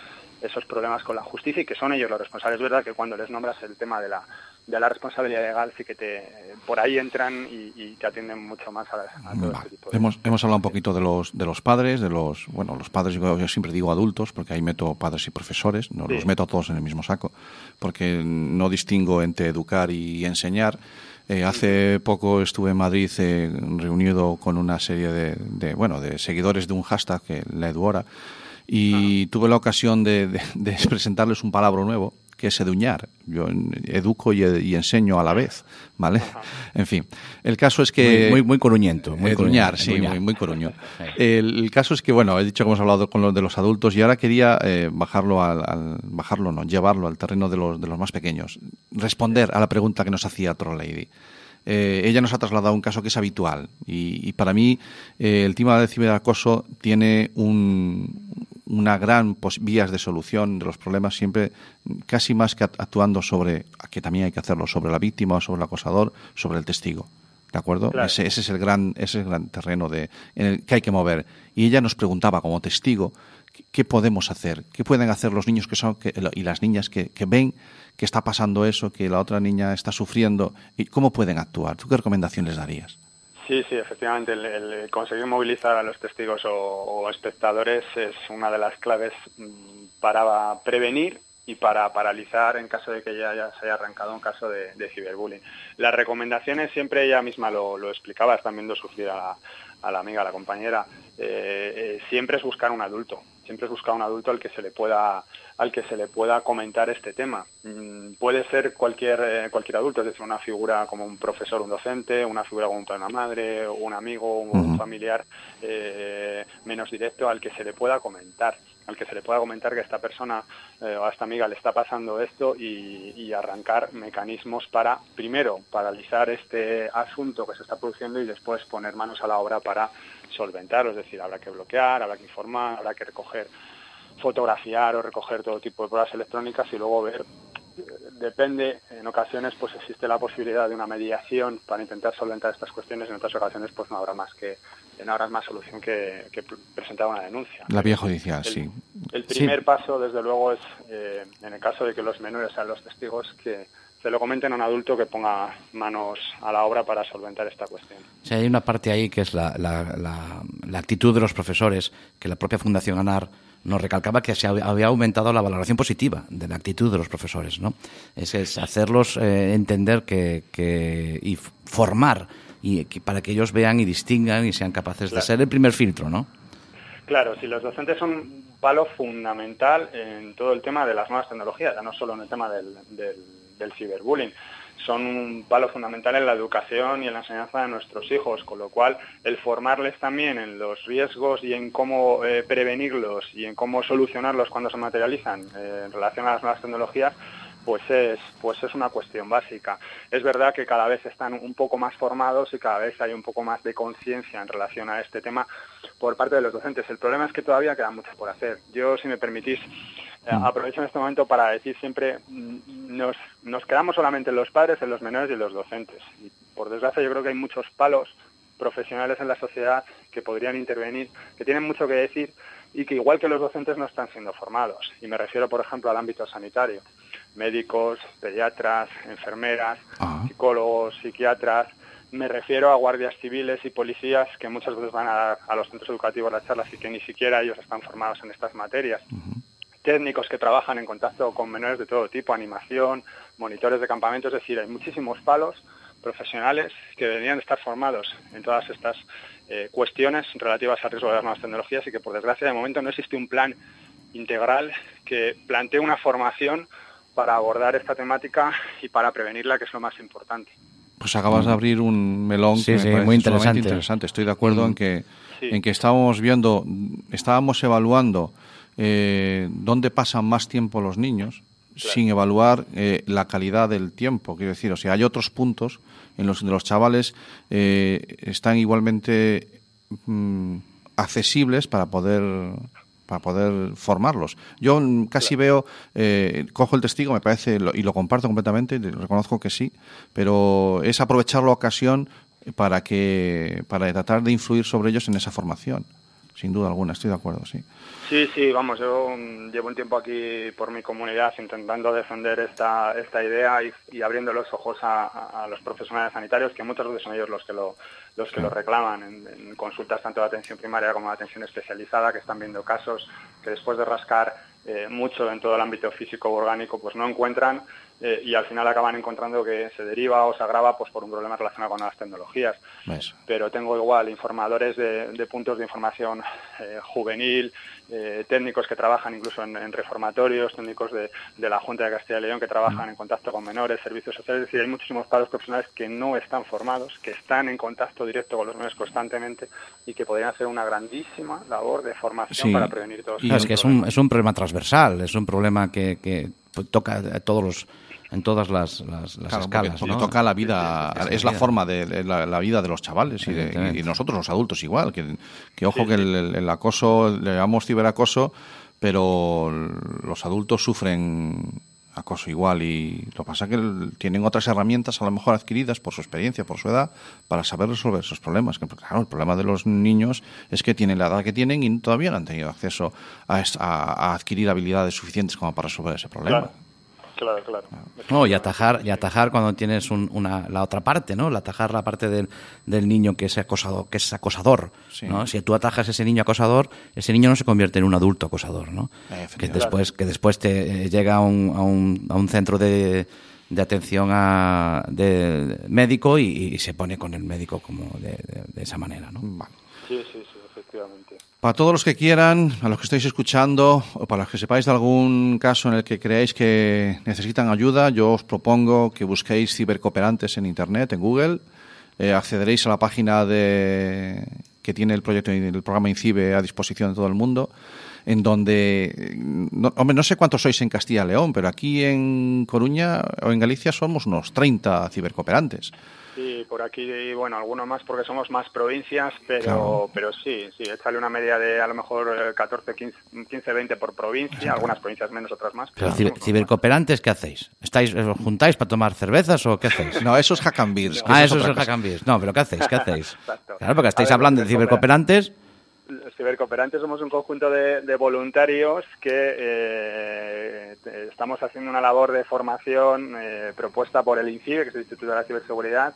esos problemas con la justicia y que son ellos los responsables. Es verdad que cuando les nombras el tema de la de la responsabilidad legal sí que te por ahí entran y, y te atienden mucho más a, a todo Vale. este tipo de Hemos, hemos hablado un poquito de los, de los padres, de los, bueno, los padres, yo, yo siempre digo adultos, porque ahí meto padres y profesores, no Sí. los meto a todos en el mismo saco, porque no distingo entre educar y enseñar. Eh, hace poco estuve en Madrid eh, reunido con una serie de, de, bueno, de seguidores de un hashtag, que la Eduora, y tuve la ocasión de, de- de [laughs] presentarles un palabra nuevo, que es eduñar. Yo educo y, y enseño a la vez, ¿vale? En fin, el caso es que... Muy, muy, muy coruñento. Muy Eduñar, coruñento, sí, eduñar. muy, muy coruño. [laughs] Sí. El, el caso es que, bueno, he dicho que hemos hablado con los de los adultos y ahora quería eh, bajarlo al, al- bajarlo, no, llevarlo al terreno de los, de los más pequeños. Responder a la pregunta que nos hacía Troll Lady. Eh, ella nos ha trasladado un caso que es habitual y, y para mí eh, el tema del ciberacoso tiene un, una gran pos- vías de solución de los problemas siempre casi más que act- actuando sobre que también hay que hacerlo sobre la víctima o sobre el acosador sobre el testigo ¿De acuerdo? Claro. Ese, ese es el gran, ese es el gran terreno de, en el que hay que mover. Y ella nos preguntaba como testigo qué, qué podemos hacer, qué pueden hacer los niños que son que- y las niñas que, que ven que está pasando eso, que la otra niña está sufriendo y cómo pueden actuar. ¿Tú qué recomendaciones darías? Sí, sí, efectivamente, el, conseguir movilizar a los testigos o, espectadores es una de las claves mm, para prevenir y para paralizar en caso de que ya, se haya arrancado un caso de, ciberbullying. Las recomendaciones siempre ella misma lo, explicaba, están viendo sufrir a la, a la amiga, a la compañera, eh, eh, siempre es buscar un adulto, siempre es buscar un adulto al que se le pueda al que se le pueda comentar este tema. Mm, puede ser cualquier eh, cualquier adulto, es decir, una figura como un profesor, un docente, una figura como una madre, un amigo, un, familiar eh, menos directo al que se le pueda comentar, al que se le pueda comentar que a esta persona eh, o a esta amiga le está pasando esto y, y arrancar mecanismos para, primero, paralizar este asunto que se está produciendo y después poner manos a la obra para solventarlo. Es decir, habrá que bloquear, habrá que informar, habrá que recoger, fotografiar o recoger todo tipo de pruebas electrónicas y luego ver depende, en ocasiones pues existe la posibilidad de una mediación para intentar solventar estas cuestiones, en otras ocasiones pues no habrá más que no habrá más solución que, que pr- presentar una denuncia. La vía judicial, El- sí. El Sí. primer paso, desde luego, es eh, en el caso de que los menores sean los testigos, que se lo comenten a un adulto que ponga manos a la obra para solventar esta cuestión. Sea, hay una parte ahí que es la, la- la- la actitud de los profesores, que la propia Fundación ANAR nos recalcaba que se había aumentado la valoración positiva de la actitud de los profesores, ¿no? Es, es hacerlos eh, entender que, que- y formar y que- para que ellos vean y distingan y sean capaces de Claro. ser el primer filtro, ¿no? Claro, si los docentes son palo fundamental en todo el tema de las nuevas tecnologías, ya no solo en el tema del, del, del ciberbullying. son un palo fundamental en la educación y en la enseñanza de nuestros hijos, con lo cual el formarles también en los riesgos y en cómo eh, prevenirlos y en cómo solucionarlos cuando se materializan eh, en relación a las nuevas tecnologías, pues es, pues es una cuestión básica. Es verdad que cada vez están un poco más formados y cada vez hay un poco más de conciencia en relación a este tema por parte de los docentes. El problema es que todavía queda mucho por hacer. Yo, si me permitís, aprovecho en este momento para decir siempre, mm, nos, nos quedamos solamente en los padres, en los menores y en los docentes. Y por desgracia yo creo que hay muchos palos profesionales en la sociedad que podrían intervenir, que tienen mucho que decir y que igual que los docentes no están siendo formados. Y me refiero, por ejemplo, al ámbito sanitario. Médicos, pediatras, enfermeras, psicólogos, psiquiatras. Me refiero a guardias civiles y policías que muchas veces van a, a los centros educativos a las charlas y que ni siquiera ellos están formados en estas materias técnicos que trabajan en contacto con menores de todo tipo, animación, monitores de campamento, es decir, hay muchísimos palos profesionales que deberían estar formados en todas estas eh, cuestiones relativas al riesgo de las nuevas tecnologías y que por desgracia de momento no existe un plan integral que plantee una formación para abordar esta temática y para prevenirla, que es lo más importante. Pues acabas de abrir un melón Sí, que sí, me parece muy interesante. interesante. Estoy de acuerdo Mm. en que Sí. en que estábamos viendo, estábamos evaluando eh, dónde pasan más tiempo los niños sin evaluar eh, la calidad del tiempo. Quiero decir, o sea, hay otros puntos en los que los chavales eh, están igualmente mm, accesibles para poder para poder formarlos. Yo casi veo, eh, cojo el testigo, me parece, lo- y lo comparto completamente, reconozco que sí, pero es aprovechar la ocasión para que para tratar de influir sobre ellos en esa formación. Sin duda alguna, estoy de acuerdo, sí. Sí, sí, vamos, yo mm, llevo un tiempo aquí por mi comunidad intentando defender esta, esta idea y, y abriendo los ojos a, los profesionales sanitarios, que muchas veces son ellos los que lo, los que lo reclaman en, en consultas tanto de atención primaria como de atención especializada, que están viendo casos que después de rascar eh, mucho en todo el ámbito físico o orgánico, pues no encuentran eh, y al final acaban encontrando que se deriva o se agrava pues por un problema relacionado con las tecnologías. Pero tengo igual informadores de, de puntos de información eh, juvenil, eh, técnicos que trabajan incluso en, en reformatorios, técnicos de, de la Junta de Castilla y León que trabajan en contacto con menores, servicios sociales, es decir, hay muchísimos padres profesionales que no están formados, que están en contacto directo con los menores constantemente y que podrían hacer una grandísima labor de formación Sí. para prevenir todos Y es que es un, es un problema transversal, es un problema que, que toca a todos los, en todas las, las, las Claro, escalas. porque, toca la vida, es la vida. forma de, la, la vida de los chavales y, de- y nosotros los adultos igual, que, que ojo que el, el- el acoso, le llamamos ciberacoso, pero los adultos sufren acoso igual y lo que pasa es que tienen otras herramientas a lo mejor adquiridas por su experiencia, por su edad, para saber resolver esos problemas. Que, claro, el problema de los niños es que tienen la edad que tienen y todavía no han tenido acceso a, a- a adquirir habilidades suficientes como para resolver ese problema. Claro, claro, claro. No, y atajar, y atajar cuando tienes un- una, la otra parte, ¿no? El atajar la parte del, del niño que es acosador, que es acosador, Sí. ¿no? Si tú atajas a ese niño acosador, ese niño no se convierte en un adulto acosador, ¿no? Eh, Que después, que después te eh, llega a un, a un, a un centro de, de atención a, de, médico y, y se pone con el médico como de, de- de esa manera, ¿no? Vale. Sí, sí, sí, efectivamente. Para todos los que quieran, a los que estáis escuchando o para los que sepáis de algún caso en el que creáis que necesitan ayuda, yo os propongo que busquéis cibercooperantes en Internet, en Google. Eh, accederéis a la página de, que tiene el proyecto, el programa INCIBE a disposición de todo el mundo, en donde, eh, hombre, no sé cuántos sois en Castilla y León, pero aquí en Coruña o en Galicia somos unos 30 cibercooperantes. Sí, por aquí, bueno, alguno más porque somos más provincias, pero Claro. pero sí, sí, échale una media de a lo mejor eh, 14, 15, 15 20 por provincia, algunas provincias menos, otras más. Pero ciber- cibercooperantes, ¿qué hacéis? ¿Estáis, os juntáis para tomar cervezas o qué hacéis? No, eso es hack and beers, que ah, eso es el hack and beers. No, pero ¿qué hacéis? ¿Qué hacéis? [laughs] Exacto. Claro, porque estáis ver, hablando de cibercooperantes. Los cibercooperantes somos un conjunto de, voluntarios que eh, estamos haciendo una labor de formación eh, propuesta por el INCIBE, que es el Instituto de la Ciberseguridad,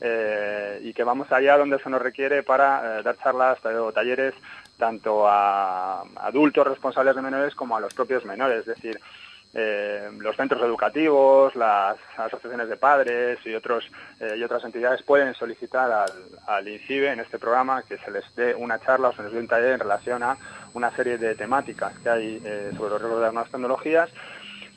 eh, y que vamos allá donde se nos requiere para dar charlas o talleres tanto a adultos responsables de menores como a los propios menores, es decir, eh, los centros educativos, las asociaciones de padres y otros eh, y otras entidades pueden solicitar al, INCIBE en este programa que se les dé una charla o se les dé un taller en relación a una serie de temáticas que hay eh, sobre los riesgos de las nuevas tecnologías.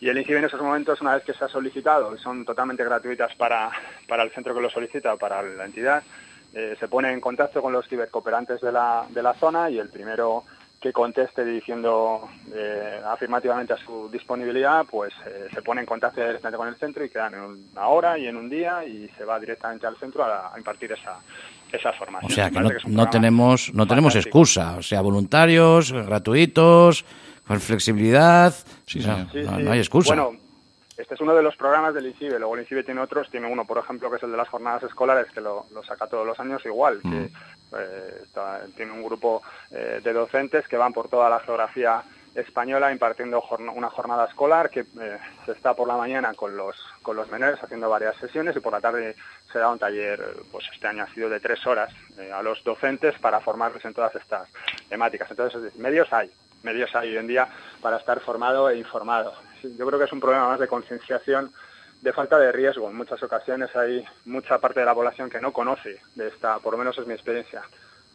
Y el INCIBE en esos momentos, una vez que se ha solicitado, son totalmente gratuitas para, para el centro que lo solicita, para la entidad, se pone en contacto con los cibercooperantes de la, de la zona y el primero que conteste diciendo eh, afirmativamente a su disponibilidad, pues eh, se pone en contacto directamente con el centro y quedan en una hora y en un día y se va directamente al centro a, a impartir esa, esa formación. O sea, que Me no, tenemos no tenemos excusa. O sea, voluntarios, gratuitos, con flexibilidad. Sí, no, sí. no hay excusa. Bueno, este es uno de los programas del INCIBE. Luego el INCIBE tiene otros. Tiene uno, por ejemplo, que es el de las jornadas escolares, que lo, lo saca todos los años igual. Mm. que eh, Tiene un grupo eh, de docentes que van por toda la geografía española impartiendo una jornada escolar que eh, se está por la mañana con los con los menores haciendo varias sesiones y por la tarde se da un taller, pues este año ha sido de tres horas a los docentes para formarles en todas estas temáticas. Entonces, medios hay, medios hay hoy en día para estar formado e informado. Yo creo que es un problema más de concienciación, de falta de riesgo. En muchas ocasiones hay mucha parte de la población que no conoce de esta, por lo menos es mi experiencia,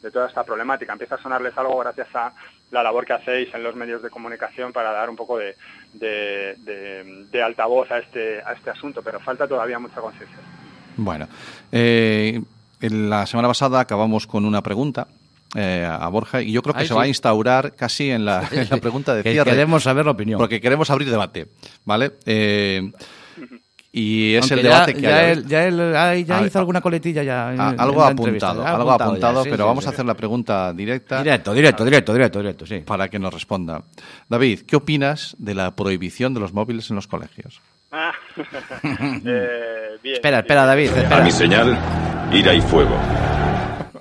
de toda esta problemática. Empieza a sonarles algo gracias a la labor que hacéis en los medios de comunicación para dar un poco de, de, de- de altavoz a este, a este asunto, pero falta todavía mucha conciencia. Bueno, eh, en la semana pasada acabamos con una pregunta eh, a Borja y yo creo que Ay, se sí. va a instaurar casi en la, [laughs] en la pregunta de Que cierre. queremos saber la opinión. Porque queremos abrir debate, ¿vale? Eh, y es Aunque el ya- debate que ya hay. él, ya él ay, ya A ver, hizo alguna coletilla ya. en- Ah, en algo la entrevista. apuntado, Ya algo apuntado, sí, pero sí, vamos sí. a hacer la pregunta directa Directo, directo, directo, directo, directo, sí. para que nos responda. David, ¿qué opinas de la prohibición de los móviles en los colegios? Ah, [laughs] eh, bien, Espera, bien. espera, David, A espera. mi señal, ira y fuego.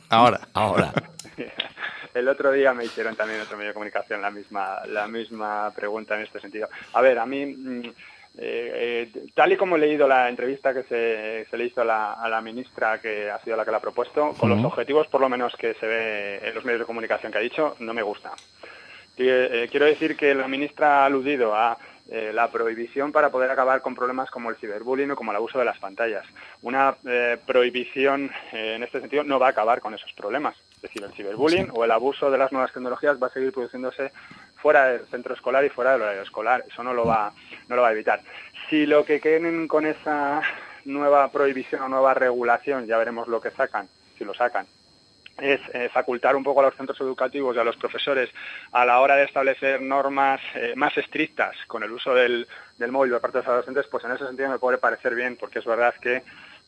Ahora. Ahora. [laughs] El otro día me hicieron también en otro medio de comunicación la misma, la misma pregunta en este sentido. A ver, a mí, mm, eh, eh, tal y como he leído la entrevista que se, se le hizo a la, a la ministra, que ha sido la que la ha propuesto, con los objetivos por lo menos que se ve en los medios de comunicación que ha dicho, no me gusta. Eh, quiero decir que la ministra ha aludido a la prohibición para poder acabar con problemas como el ciberbullying o como el abuso de las pantallas. Una prohibición en este sentido no va a acabar con esos problemas. Es decir, el ciberbullying o el abuso de las nuevas tecnologías va a seguir produciéndose fuera del centro escolar y fuera del horario escolar. Eso no lo va, no lo va a evitar. Si lo que quieren con esa nueva prohibición o nueva regulación, ya veremos lo que sacan, si lo sacan, es eh, facultar un poco a los centros educativos y a los profesores a la hora de establecer normas eh, más estrictas con el uso del, del móvil por parte de los adolescentes, pues en ese sentido me puede parecer bien, porque es verdad que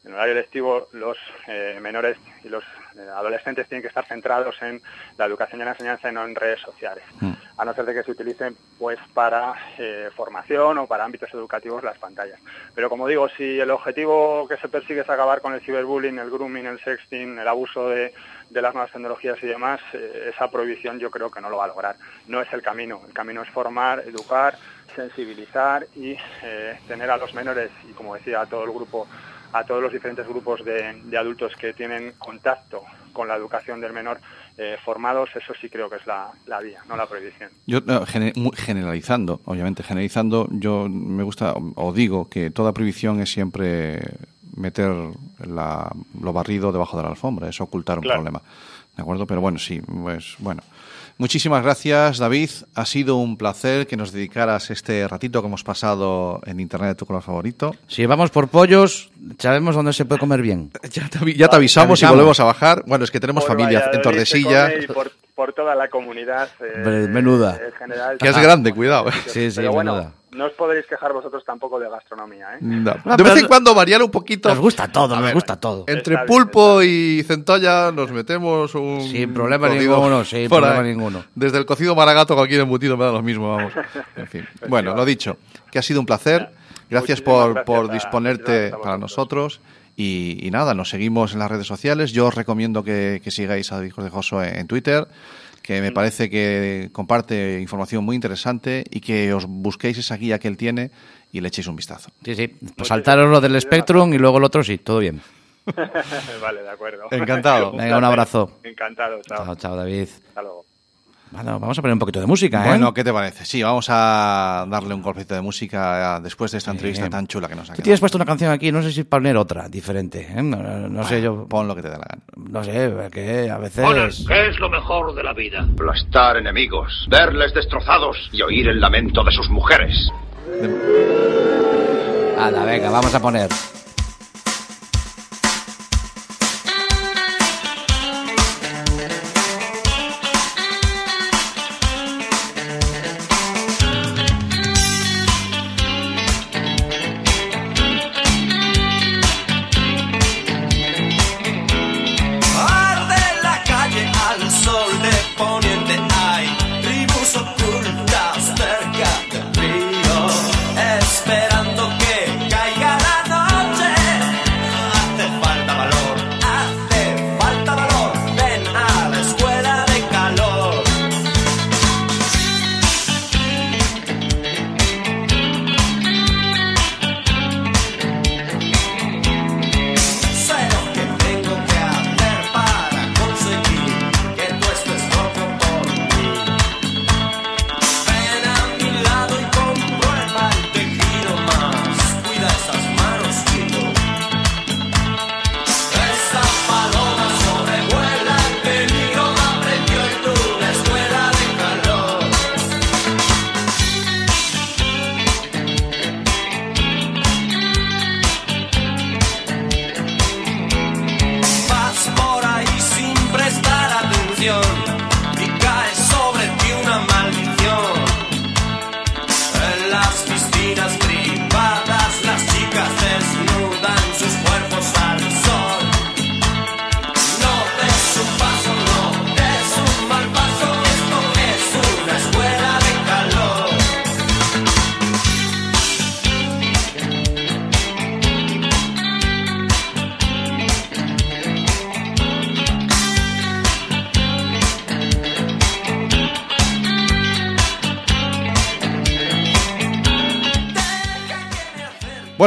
en horario lectivo los eh, menores y los adolescentes tienen que estar centrados en la educación y la enseñanza y no en redes sociales, a no ser de que se utilicen pues para eh, formación o para ámbitos educativos las pantallas. Pero como digo, si el objetivo que se persigue es acabar con el ciberbullying, el grooming, el sexting, el abuso de, de las nuevas tecnologías y demás, eh, esa prohibición yo creo que no lo va a lograr. No es el camino. El camino es formar, educar, sensibilizar y eh, tener a los menores y, como decía, a todo el grupo, a todos los diferentes grupos de, de adultos que tienen contacto con la educación del menor eh, formados, eso sí creo que es la, la vía, no la prohibición. Yo, generalizando, obviamente, generalizando, yo me gusta o, o digo que toda prohibición es siempre meter la- lo barrido debajo de la alfombra, es ocultar un Claro. problema. ¿De acuerdo? Pero bueno, sí, pues bueno. Muchísimas gracias, David. Ha sido un placer que nos dedicaras este ratito que hemos pasado en Internet de tu color favorito. Si vamos por pollos, sabemos dónde se puede comer bien. Ya te, avi- ya te avisamos y volvemos a bajar. Bueno, es que tenemos Por familia en Tordesillas. Por, toda la comunidad. eh, menuda. en general. Que es grande, cuidado. Sí, sí, Pero bueno, menuda. no os podréis quejar vosotros tampoco de gastronomía, ¿eh? No. De vez en cuando variar un poquito. Nos gusta todo, nos gusta todo. Entre bien, pulpo y centolla nos metemos un. Sin problema ninguno, sin problema ahí. ninguno. Desde el cocido maragato cualquier embutido me da lo mismo, vamos. En fin. [laughs] Bueno, lo dicho, que ha sido un placer. Gracias Muchísimas por, gracias por a- disponerte a para nosotros. Y, y nada, nos seguimos en las redes sociales. Yo os recomiendo que, que sigáis a David Cortejoso en, en Twitter, que Mm. me parece que comparte información muy interesante y que os busquéis esa guía que él tiene y le echéis un vistazo. Sí, sí. Pues saltaros lo del Spectrum y luego el otro sí, todo bien. [laughs] vale, de acuerdo. Encantado. [laughs] Venga, un abrazo. Encantado, chao. Chao, chao, David. Hasta luego. Bueno, vamos a poner un poquito de música, ¿eh? Bueno, ¿qué te parece? Sí, vamos a darle un golpecito de música después de esta entrevista tan chula que nos ha Tú quedado. tienes puesto una canción aquí, no sé si poner otra, diferente. ¿eh? No, no- no sé, yo. Pon lo que te dé la gana. No sé, que a veces. ¿qué es lo mejor de la vida? Aplastar enemigos, verles destrozados y oír el lamento de sus mujeres. Anda, venga, vamos a poner.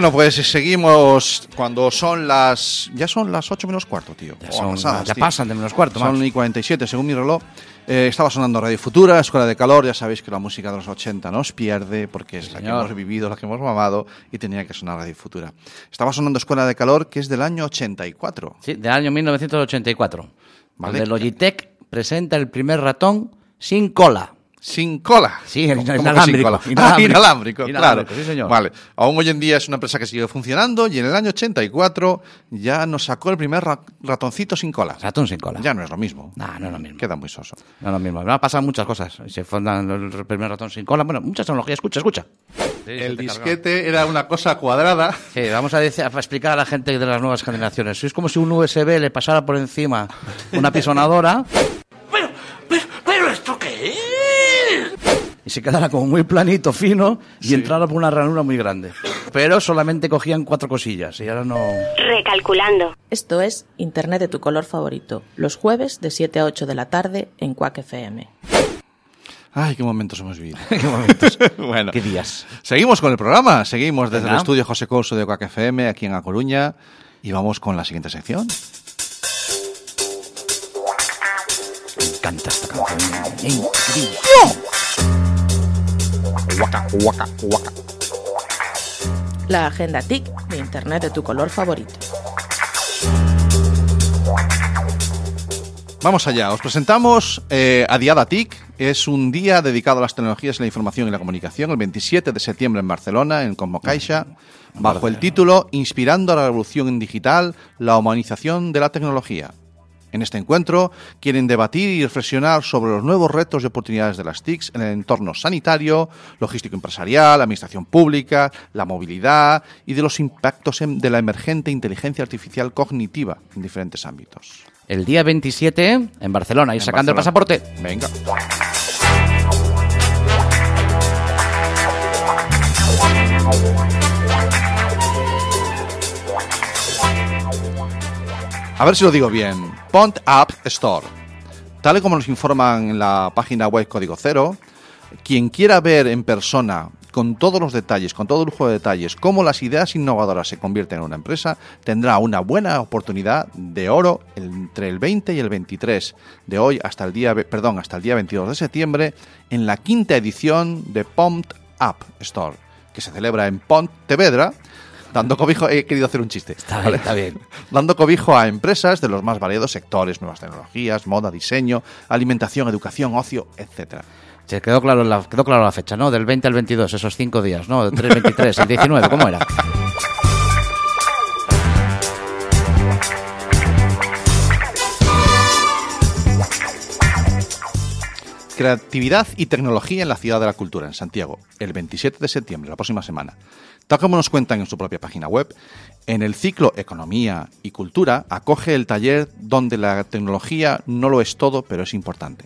Bueno, pues seguimos cuando son las... Ya son las 8 menos cuarto, tío. Ya, son- pasadas, ya tío. pasan de menos cuarto, Son macho. y 47 según mi reloj. Eh, estaba sonando Radio Futura, Escuela de Calor. Ya sabéis que la música de los 80 no os pierde porque es la que señor. hemos vivido, la que hemos mamado y tenía que sonar Radio Futura. Estaba sonando Escuela de Calor, que es del año 84. Sí, del año 1984. Vale. Donde Logitech presenta el primer ratón sin cola. Sin cola. Sí, el ¿Cómo que sin inalámbrico, cola? inalámbrico. Ah, inalámbrico, Inalámbrico, claro. sí, señor. Vale. Aún hoy en día es una empresa que sigue funcionando y en el año 84 ya nos sacó el primer ra- ratoncito sin cola. Ratón sin cola. Ya no es lo mismo. No, no es lo mismo. Queda muy soso. No es lo mismo. Me han pasado muchas cosas. Se fundan el primer ratón sin cola. Bueno, mucha tecnología. Escucha, escucha. El disquete era una cosa cuadrada. Sí, vamos a, decir- a explicar a la gente de las nuevas generaciones. Es como si un USB le pasara por encima una pisonadora Pero, pero, pero ¿esto qué es? y se quedara como muy planito, fino y entrara por una ranura muy grande. Pero solamente cogían cuatro cosillas y ahora no... Recalculando. Esto es Internet de tu color favorito, los jueves de 7 a 8 de la tarde en Quack FM. Ay, qué momentos hemos vivido. [laughs] ¿Qué momentos? [laughs] bueno, ¿Qué días? seguimos con el programa. Seguimos desde Venga. el estudio José Couso de Coac FM, aquí en A Coruña. Y vamos con la siguiente sección. Me encanta esta canción. Increíble. La agenda TIC de Internet de tu color favorito. Vamos allá, os presentamos eh, a Diada TIC. Es un día dedicado a las tecnologías, la información y la comunicación, el 27 de septiembre en Barcelona, en Como Caixa, bajo el título Inspirando a la revolución digital, la humanización de la tecnología. En este encuentro quieren debatir y reflexionar sobre los nuevos retos y oportunidades de las TICs en el entorno sanitario, logístico empresarial, administración pública, la movilidad y de los impactos de la emergente inteligencia artificial cognitiva en diferentes ámbitos. El día 27 en Barcelona, y En sacando Barcelona. el pasaporte. Venga. A ver si lo digo bien. Pont App Store. Tal y como nos informan en la página web Código Cero, quien quiera ver en persona, con todos los detalles, con todo el lujo de detalles, cómo las ideas innovadoras se convierten en una empresa, tendrá una buena oportunidad de oro entre el 20 y el 23 de hoy hasta el día, perdón, hasta el día 22 de septiembre en la quinta edición de Pont App Store, que se celebra en Pont Tevedra Dando cobijo, he querido hacer un chiste. Está bien, está bien. [laughs] Dando cobijo a empresas de los más variados sectores, nuevas tecnologías, moda, diseño, alimentación, educación, ocio, etcétera. Se quedó claro, la, quedó claro la fecha, ¿no? Del 20 al 22, esos cinco días, ¿no? Del 3, 23, el 19, ¿cómo era? Creatividad y tecnología en la Ciudad de la Cultura, en Santiago, el 27 de septiembre, la próxima semana. Tal como nos cuentan en su propia página web, en el ciclo Economía y Cultura acoge el taller donde la tecnología no lo es todo, pero es importante.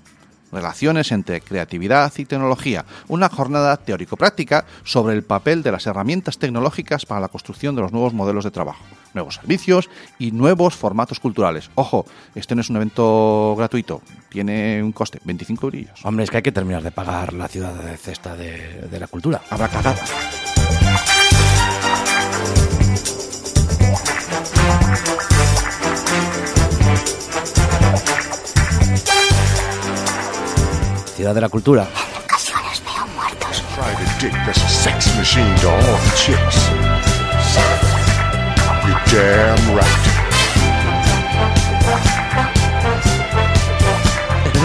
Relaciones entre creatividad y tecnología, una jornada teórico-práctica sobre el papel de las herramientas tecnológicas para la construcción de los nuevos modelos de trabajo, nuevos servicios y nuevos formatos culturales. Ojo, este no es un evento gratuito, tiene un coste, 25 brillos. Hombre, es que hay que terminar de pagar la ciudad de cesta de, de la cultura. Habrá cagada. Ciudad de la cultura. Damn right.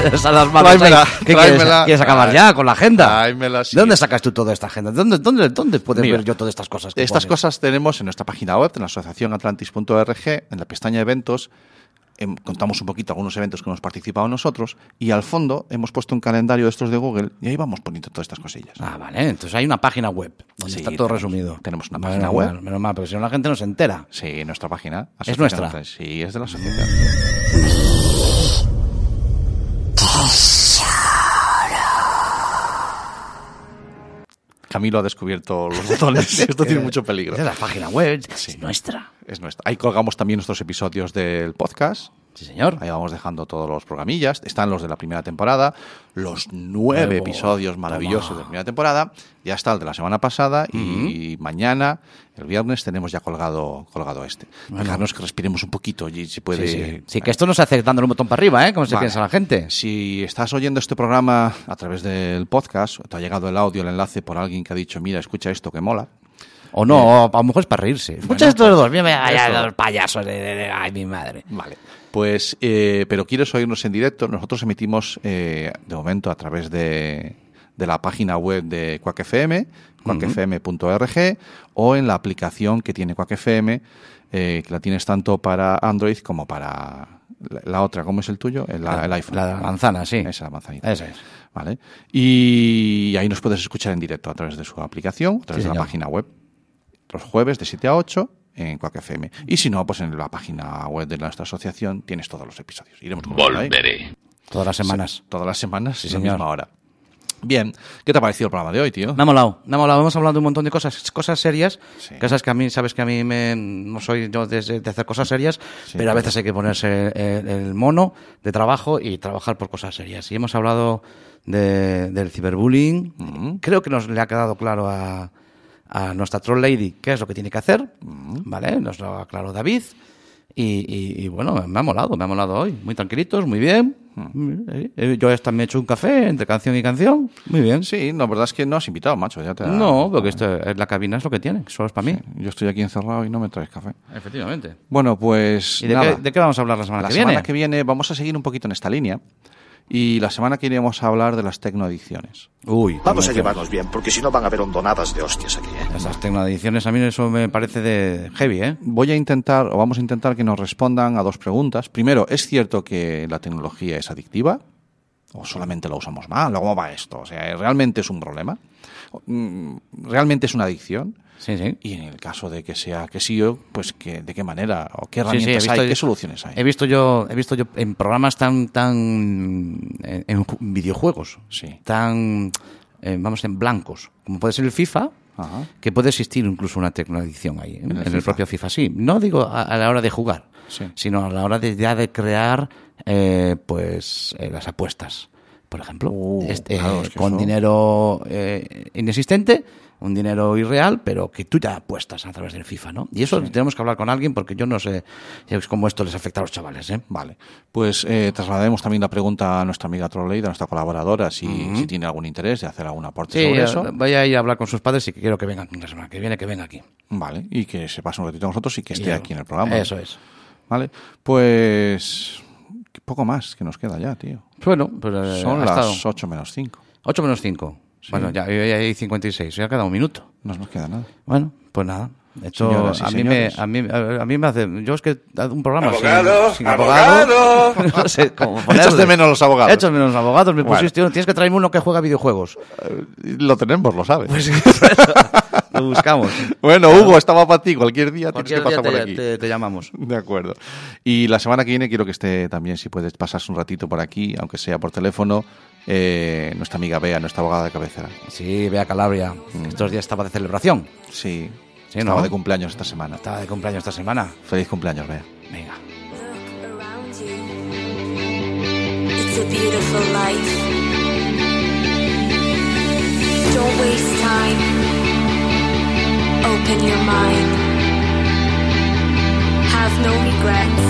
[laughs] Esas las manos ahí. Tráemela, ¿Qué tráemela. quieres, quieres acabar ya con la agenda? Tráemela, sí. ¿De dónde sacas tú toda esta agenda? ¿De ¿Dónde, dónde, dónde puedes Mira, ver yo todas estas cosas? Estas pones? cosas tenemos en nuestra página web, en la asociación atlantis.org, en la pestaña eventos. Em, contamos un poquito algunos eventos que hemos participado nosotros y al fondo hemos puesto un calendario de estos de Google y ahí vamos poniendo todas estas cosillas. Ah, vale. Entonces hay una página web donde Sí, está todo tenemos- resumido. tenemos una Menos página mal, web. Menos mal, porque si no la gente no se entera. Sí, nuestra página. ¿Es nuestra? Sí, es de la asociación. Camilo ha descubierto los botones. [laughs] Esto tiene mucho peligro. Es la página web. Sí. Es nuestra. Es nuestra. Ahí colgamos también nuestros episodios del podcast. Sí, señor. Ahí vamos dejando todos los programillas. Están los de la primera temporada, los nueve Nuevo. episodios maravillosos Toma. de la primera temporada. Ya está el de la semana pasada y mañana, el viernes, tenemos ya colgado, colgado este. Bueno. Dejarnos que respiremos un poquito y si puede. Sí, sí. Sí, que esto no se hace dándole un botón para arriba, ¿eh? Como se Vale. piensa la gente. Si estás oyendo este programa a través del podcast, te ha llegado el audio, el enlace por alguien que ha dicho, mira, escucha esto que mola. O no, o a lo mejor es para reírse. Escucha estos pues, dos. Mira, los payasos. de- de- de- Ay, mi madre. Vale. Pues, eh, pero quieres oírnos en directo, nosotros emitimos eh, de momento a través de, de la página web de Quack FM, quackfm.org, o en la aplicación que tiene Quack FM, eh, que la tienes tanto para Android como para la, la otra. ¿Cómo es el tuyo? El, la- el iPhone. La manzana, sí. Esa manzanita. Esa es. Vale. Y ahí nos puedes escuchar en directo a través de su aplicación, a través Sí, de la señor. página web. Los jueves de 7 a 8 en Quack FM. Y si no, pues en la página web de nuestra asociación tienes todos los episodios. Iremos ahí. Volveré. Todas las semanas. Todas las semanas, Sí, a la señor. misma hora. Bien, ¿qué te ha parecido el programa de hoy, tío? Me ha molado, me ha molado. Hemos hablado de un montón de cosas, cosas serias. Sí. Que sabes que a mí, sabes que a mí me, no soy yo de, de hacer cosas serias, Sí, pero a veces hay que ponerse el, el mono de trabajo y trabajar por cosas serias. Y hemos hablado de- del ciberbullying. Mm. Creo que nos le ha quedado claro a, a nuestra troll lady qué es lo que tiene que hacer. Mm. ¿Vale? Nos lo ha aclarado David. Y, y- y bueno, me ha molado, me ha molado hoy. Muy tranquilitos, muy bien. Eh, Yo esta me he hecho un café entre canción y canción. Muy bien. Sí, la verdad es que no has invitado, macho. Ya te ha- No, porque esto, es- la cabina es lo que tiene, solo es para mí. Yo estoy aquí encerrado y no me traes café. Efectivamente. Bueno, pues ¿Y de nada. qué, de qué vamos a hablar la semana la que semana viene? que viene vamos a seguir un poquito en esta línea. Y la semana que viene vamos a hablar de las tecnoadicciones. Uy, Vamos a llevarnos bien, porque si no van a haber hondonadas de hostias aquí. ¿eh? Esas tecnoadicciones a mí eso me parece de heavy, ¿eh? Voy a intentar, o vamos a intentar que nos respondan a dos preguntas. Primero, ¿es cierto que la tecnología es adictiva? ¿O solamente la usamos mal? ¿O ¿Cómo va esto? O sea, ¿realmente es un problema? Mm, ¿Realmente es una adicción? Sí, sí. Y en el caso de que sea que sí, o, pues que, ¿de qué manera? ¿O qué sí, herramientas hay? yo- ¿Qué soluciones hay? He visto yo, he visto yo en programas tan, tan, en, en ju- videojuegos, Sí. tan, eh, vamos, en blancos, como puede ser el FIFA, Ajá. que puede existir incluso una tecnoadicción ahí, ¿eh? en, el propio FIFA, sí. No digo a, a la hora de jugar, Sí. sino a la hora de ya de crear, eh, pues, eh, las apuestas. por ejemplo. Uh, Este, claro, que con eso- dinero eh, inexistente, un dinero irreal, pero que tú ya apuestas a través del FIFA, ¿no? Y eso tenemos que hablar con alguien porque yo no sé cómo esto les afecta a los chavales, ¿eh? Vale, pues eh, traslademos también la pregunta a nuestra amiga Trolley, a nuestra colaboradora, si, si tiene algún interés de hacer algún aporte Sí, sobre eh, eso. voy a ir a hablar con sus padres y que quiero que vengan la semana que viene, que venga aquí. Vale, y que se pase un ratito con nosotros y que esté Y- aquí en el programa. Eso es. Vale, pues poco más que nos queda ya, tío. Bueno, pues eh, Son las estado 8 menos 5. 8 menos 5. Bueno, ya, ya hay 56, ya ha quedado un minuto. No nos queda nada. Bueno, pues nada. Esto a mí, me, a, mí, a, mí me hace. Yo es que un programa sin- Abogado, sin, abogado. abogado. [laughs] no sé cómo de [laughs] menos los abogados. Echas de menos los abogados. Me Bueno. pusiste, tienes que traerme uno que juega videojuegos. Lo tenemos, lo sabes. Pues [laughs] lo buscamos. bueno, Hugo, estaba para ti. Cualquier día Cualquier tienes que día pasar por te, aquí. te- te llamamos. De acuerdo. Y la semana que viene quiero que esté también, si puedes pasarse un ratito por aquí, aunque sea por teléfono, eh, nuestra amiga Bea, nuestra abogada de cabecera. Sí, vea Calabria. Estos días estaba de celebración. Sí, Sí, estaba ¿no? de cumpleaños esta semana. Estaba de cumpleaños esta semana. Feliz cumpleaños, Bea. Venga. Look around you. It's a beautiful life. Don't waste time. Open your mind. Have no regrets.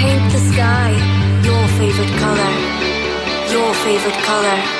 Paint the sky your favorite color. Your favorite color.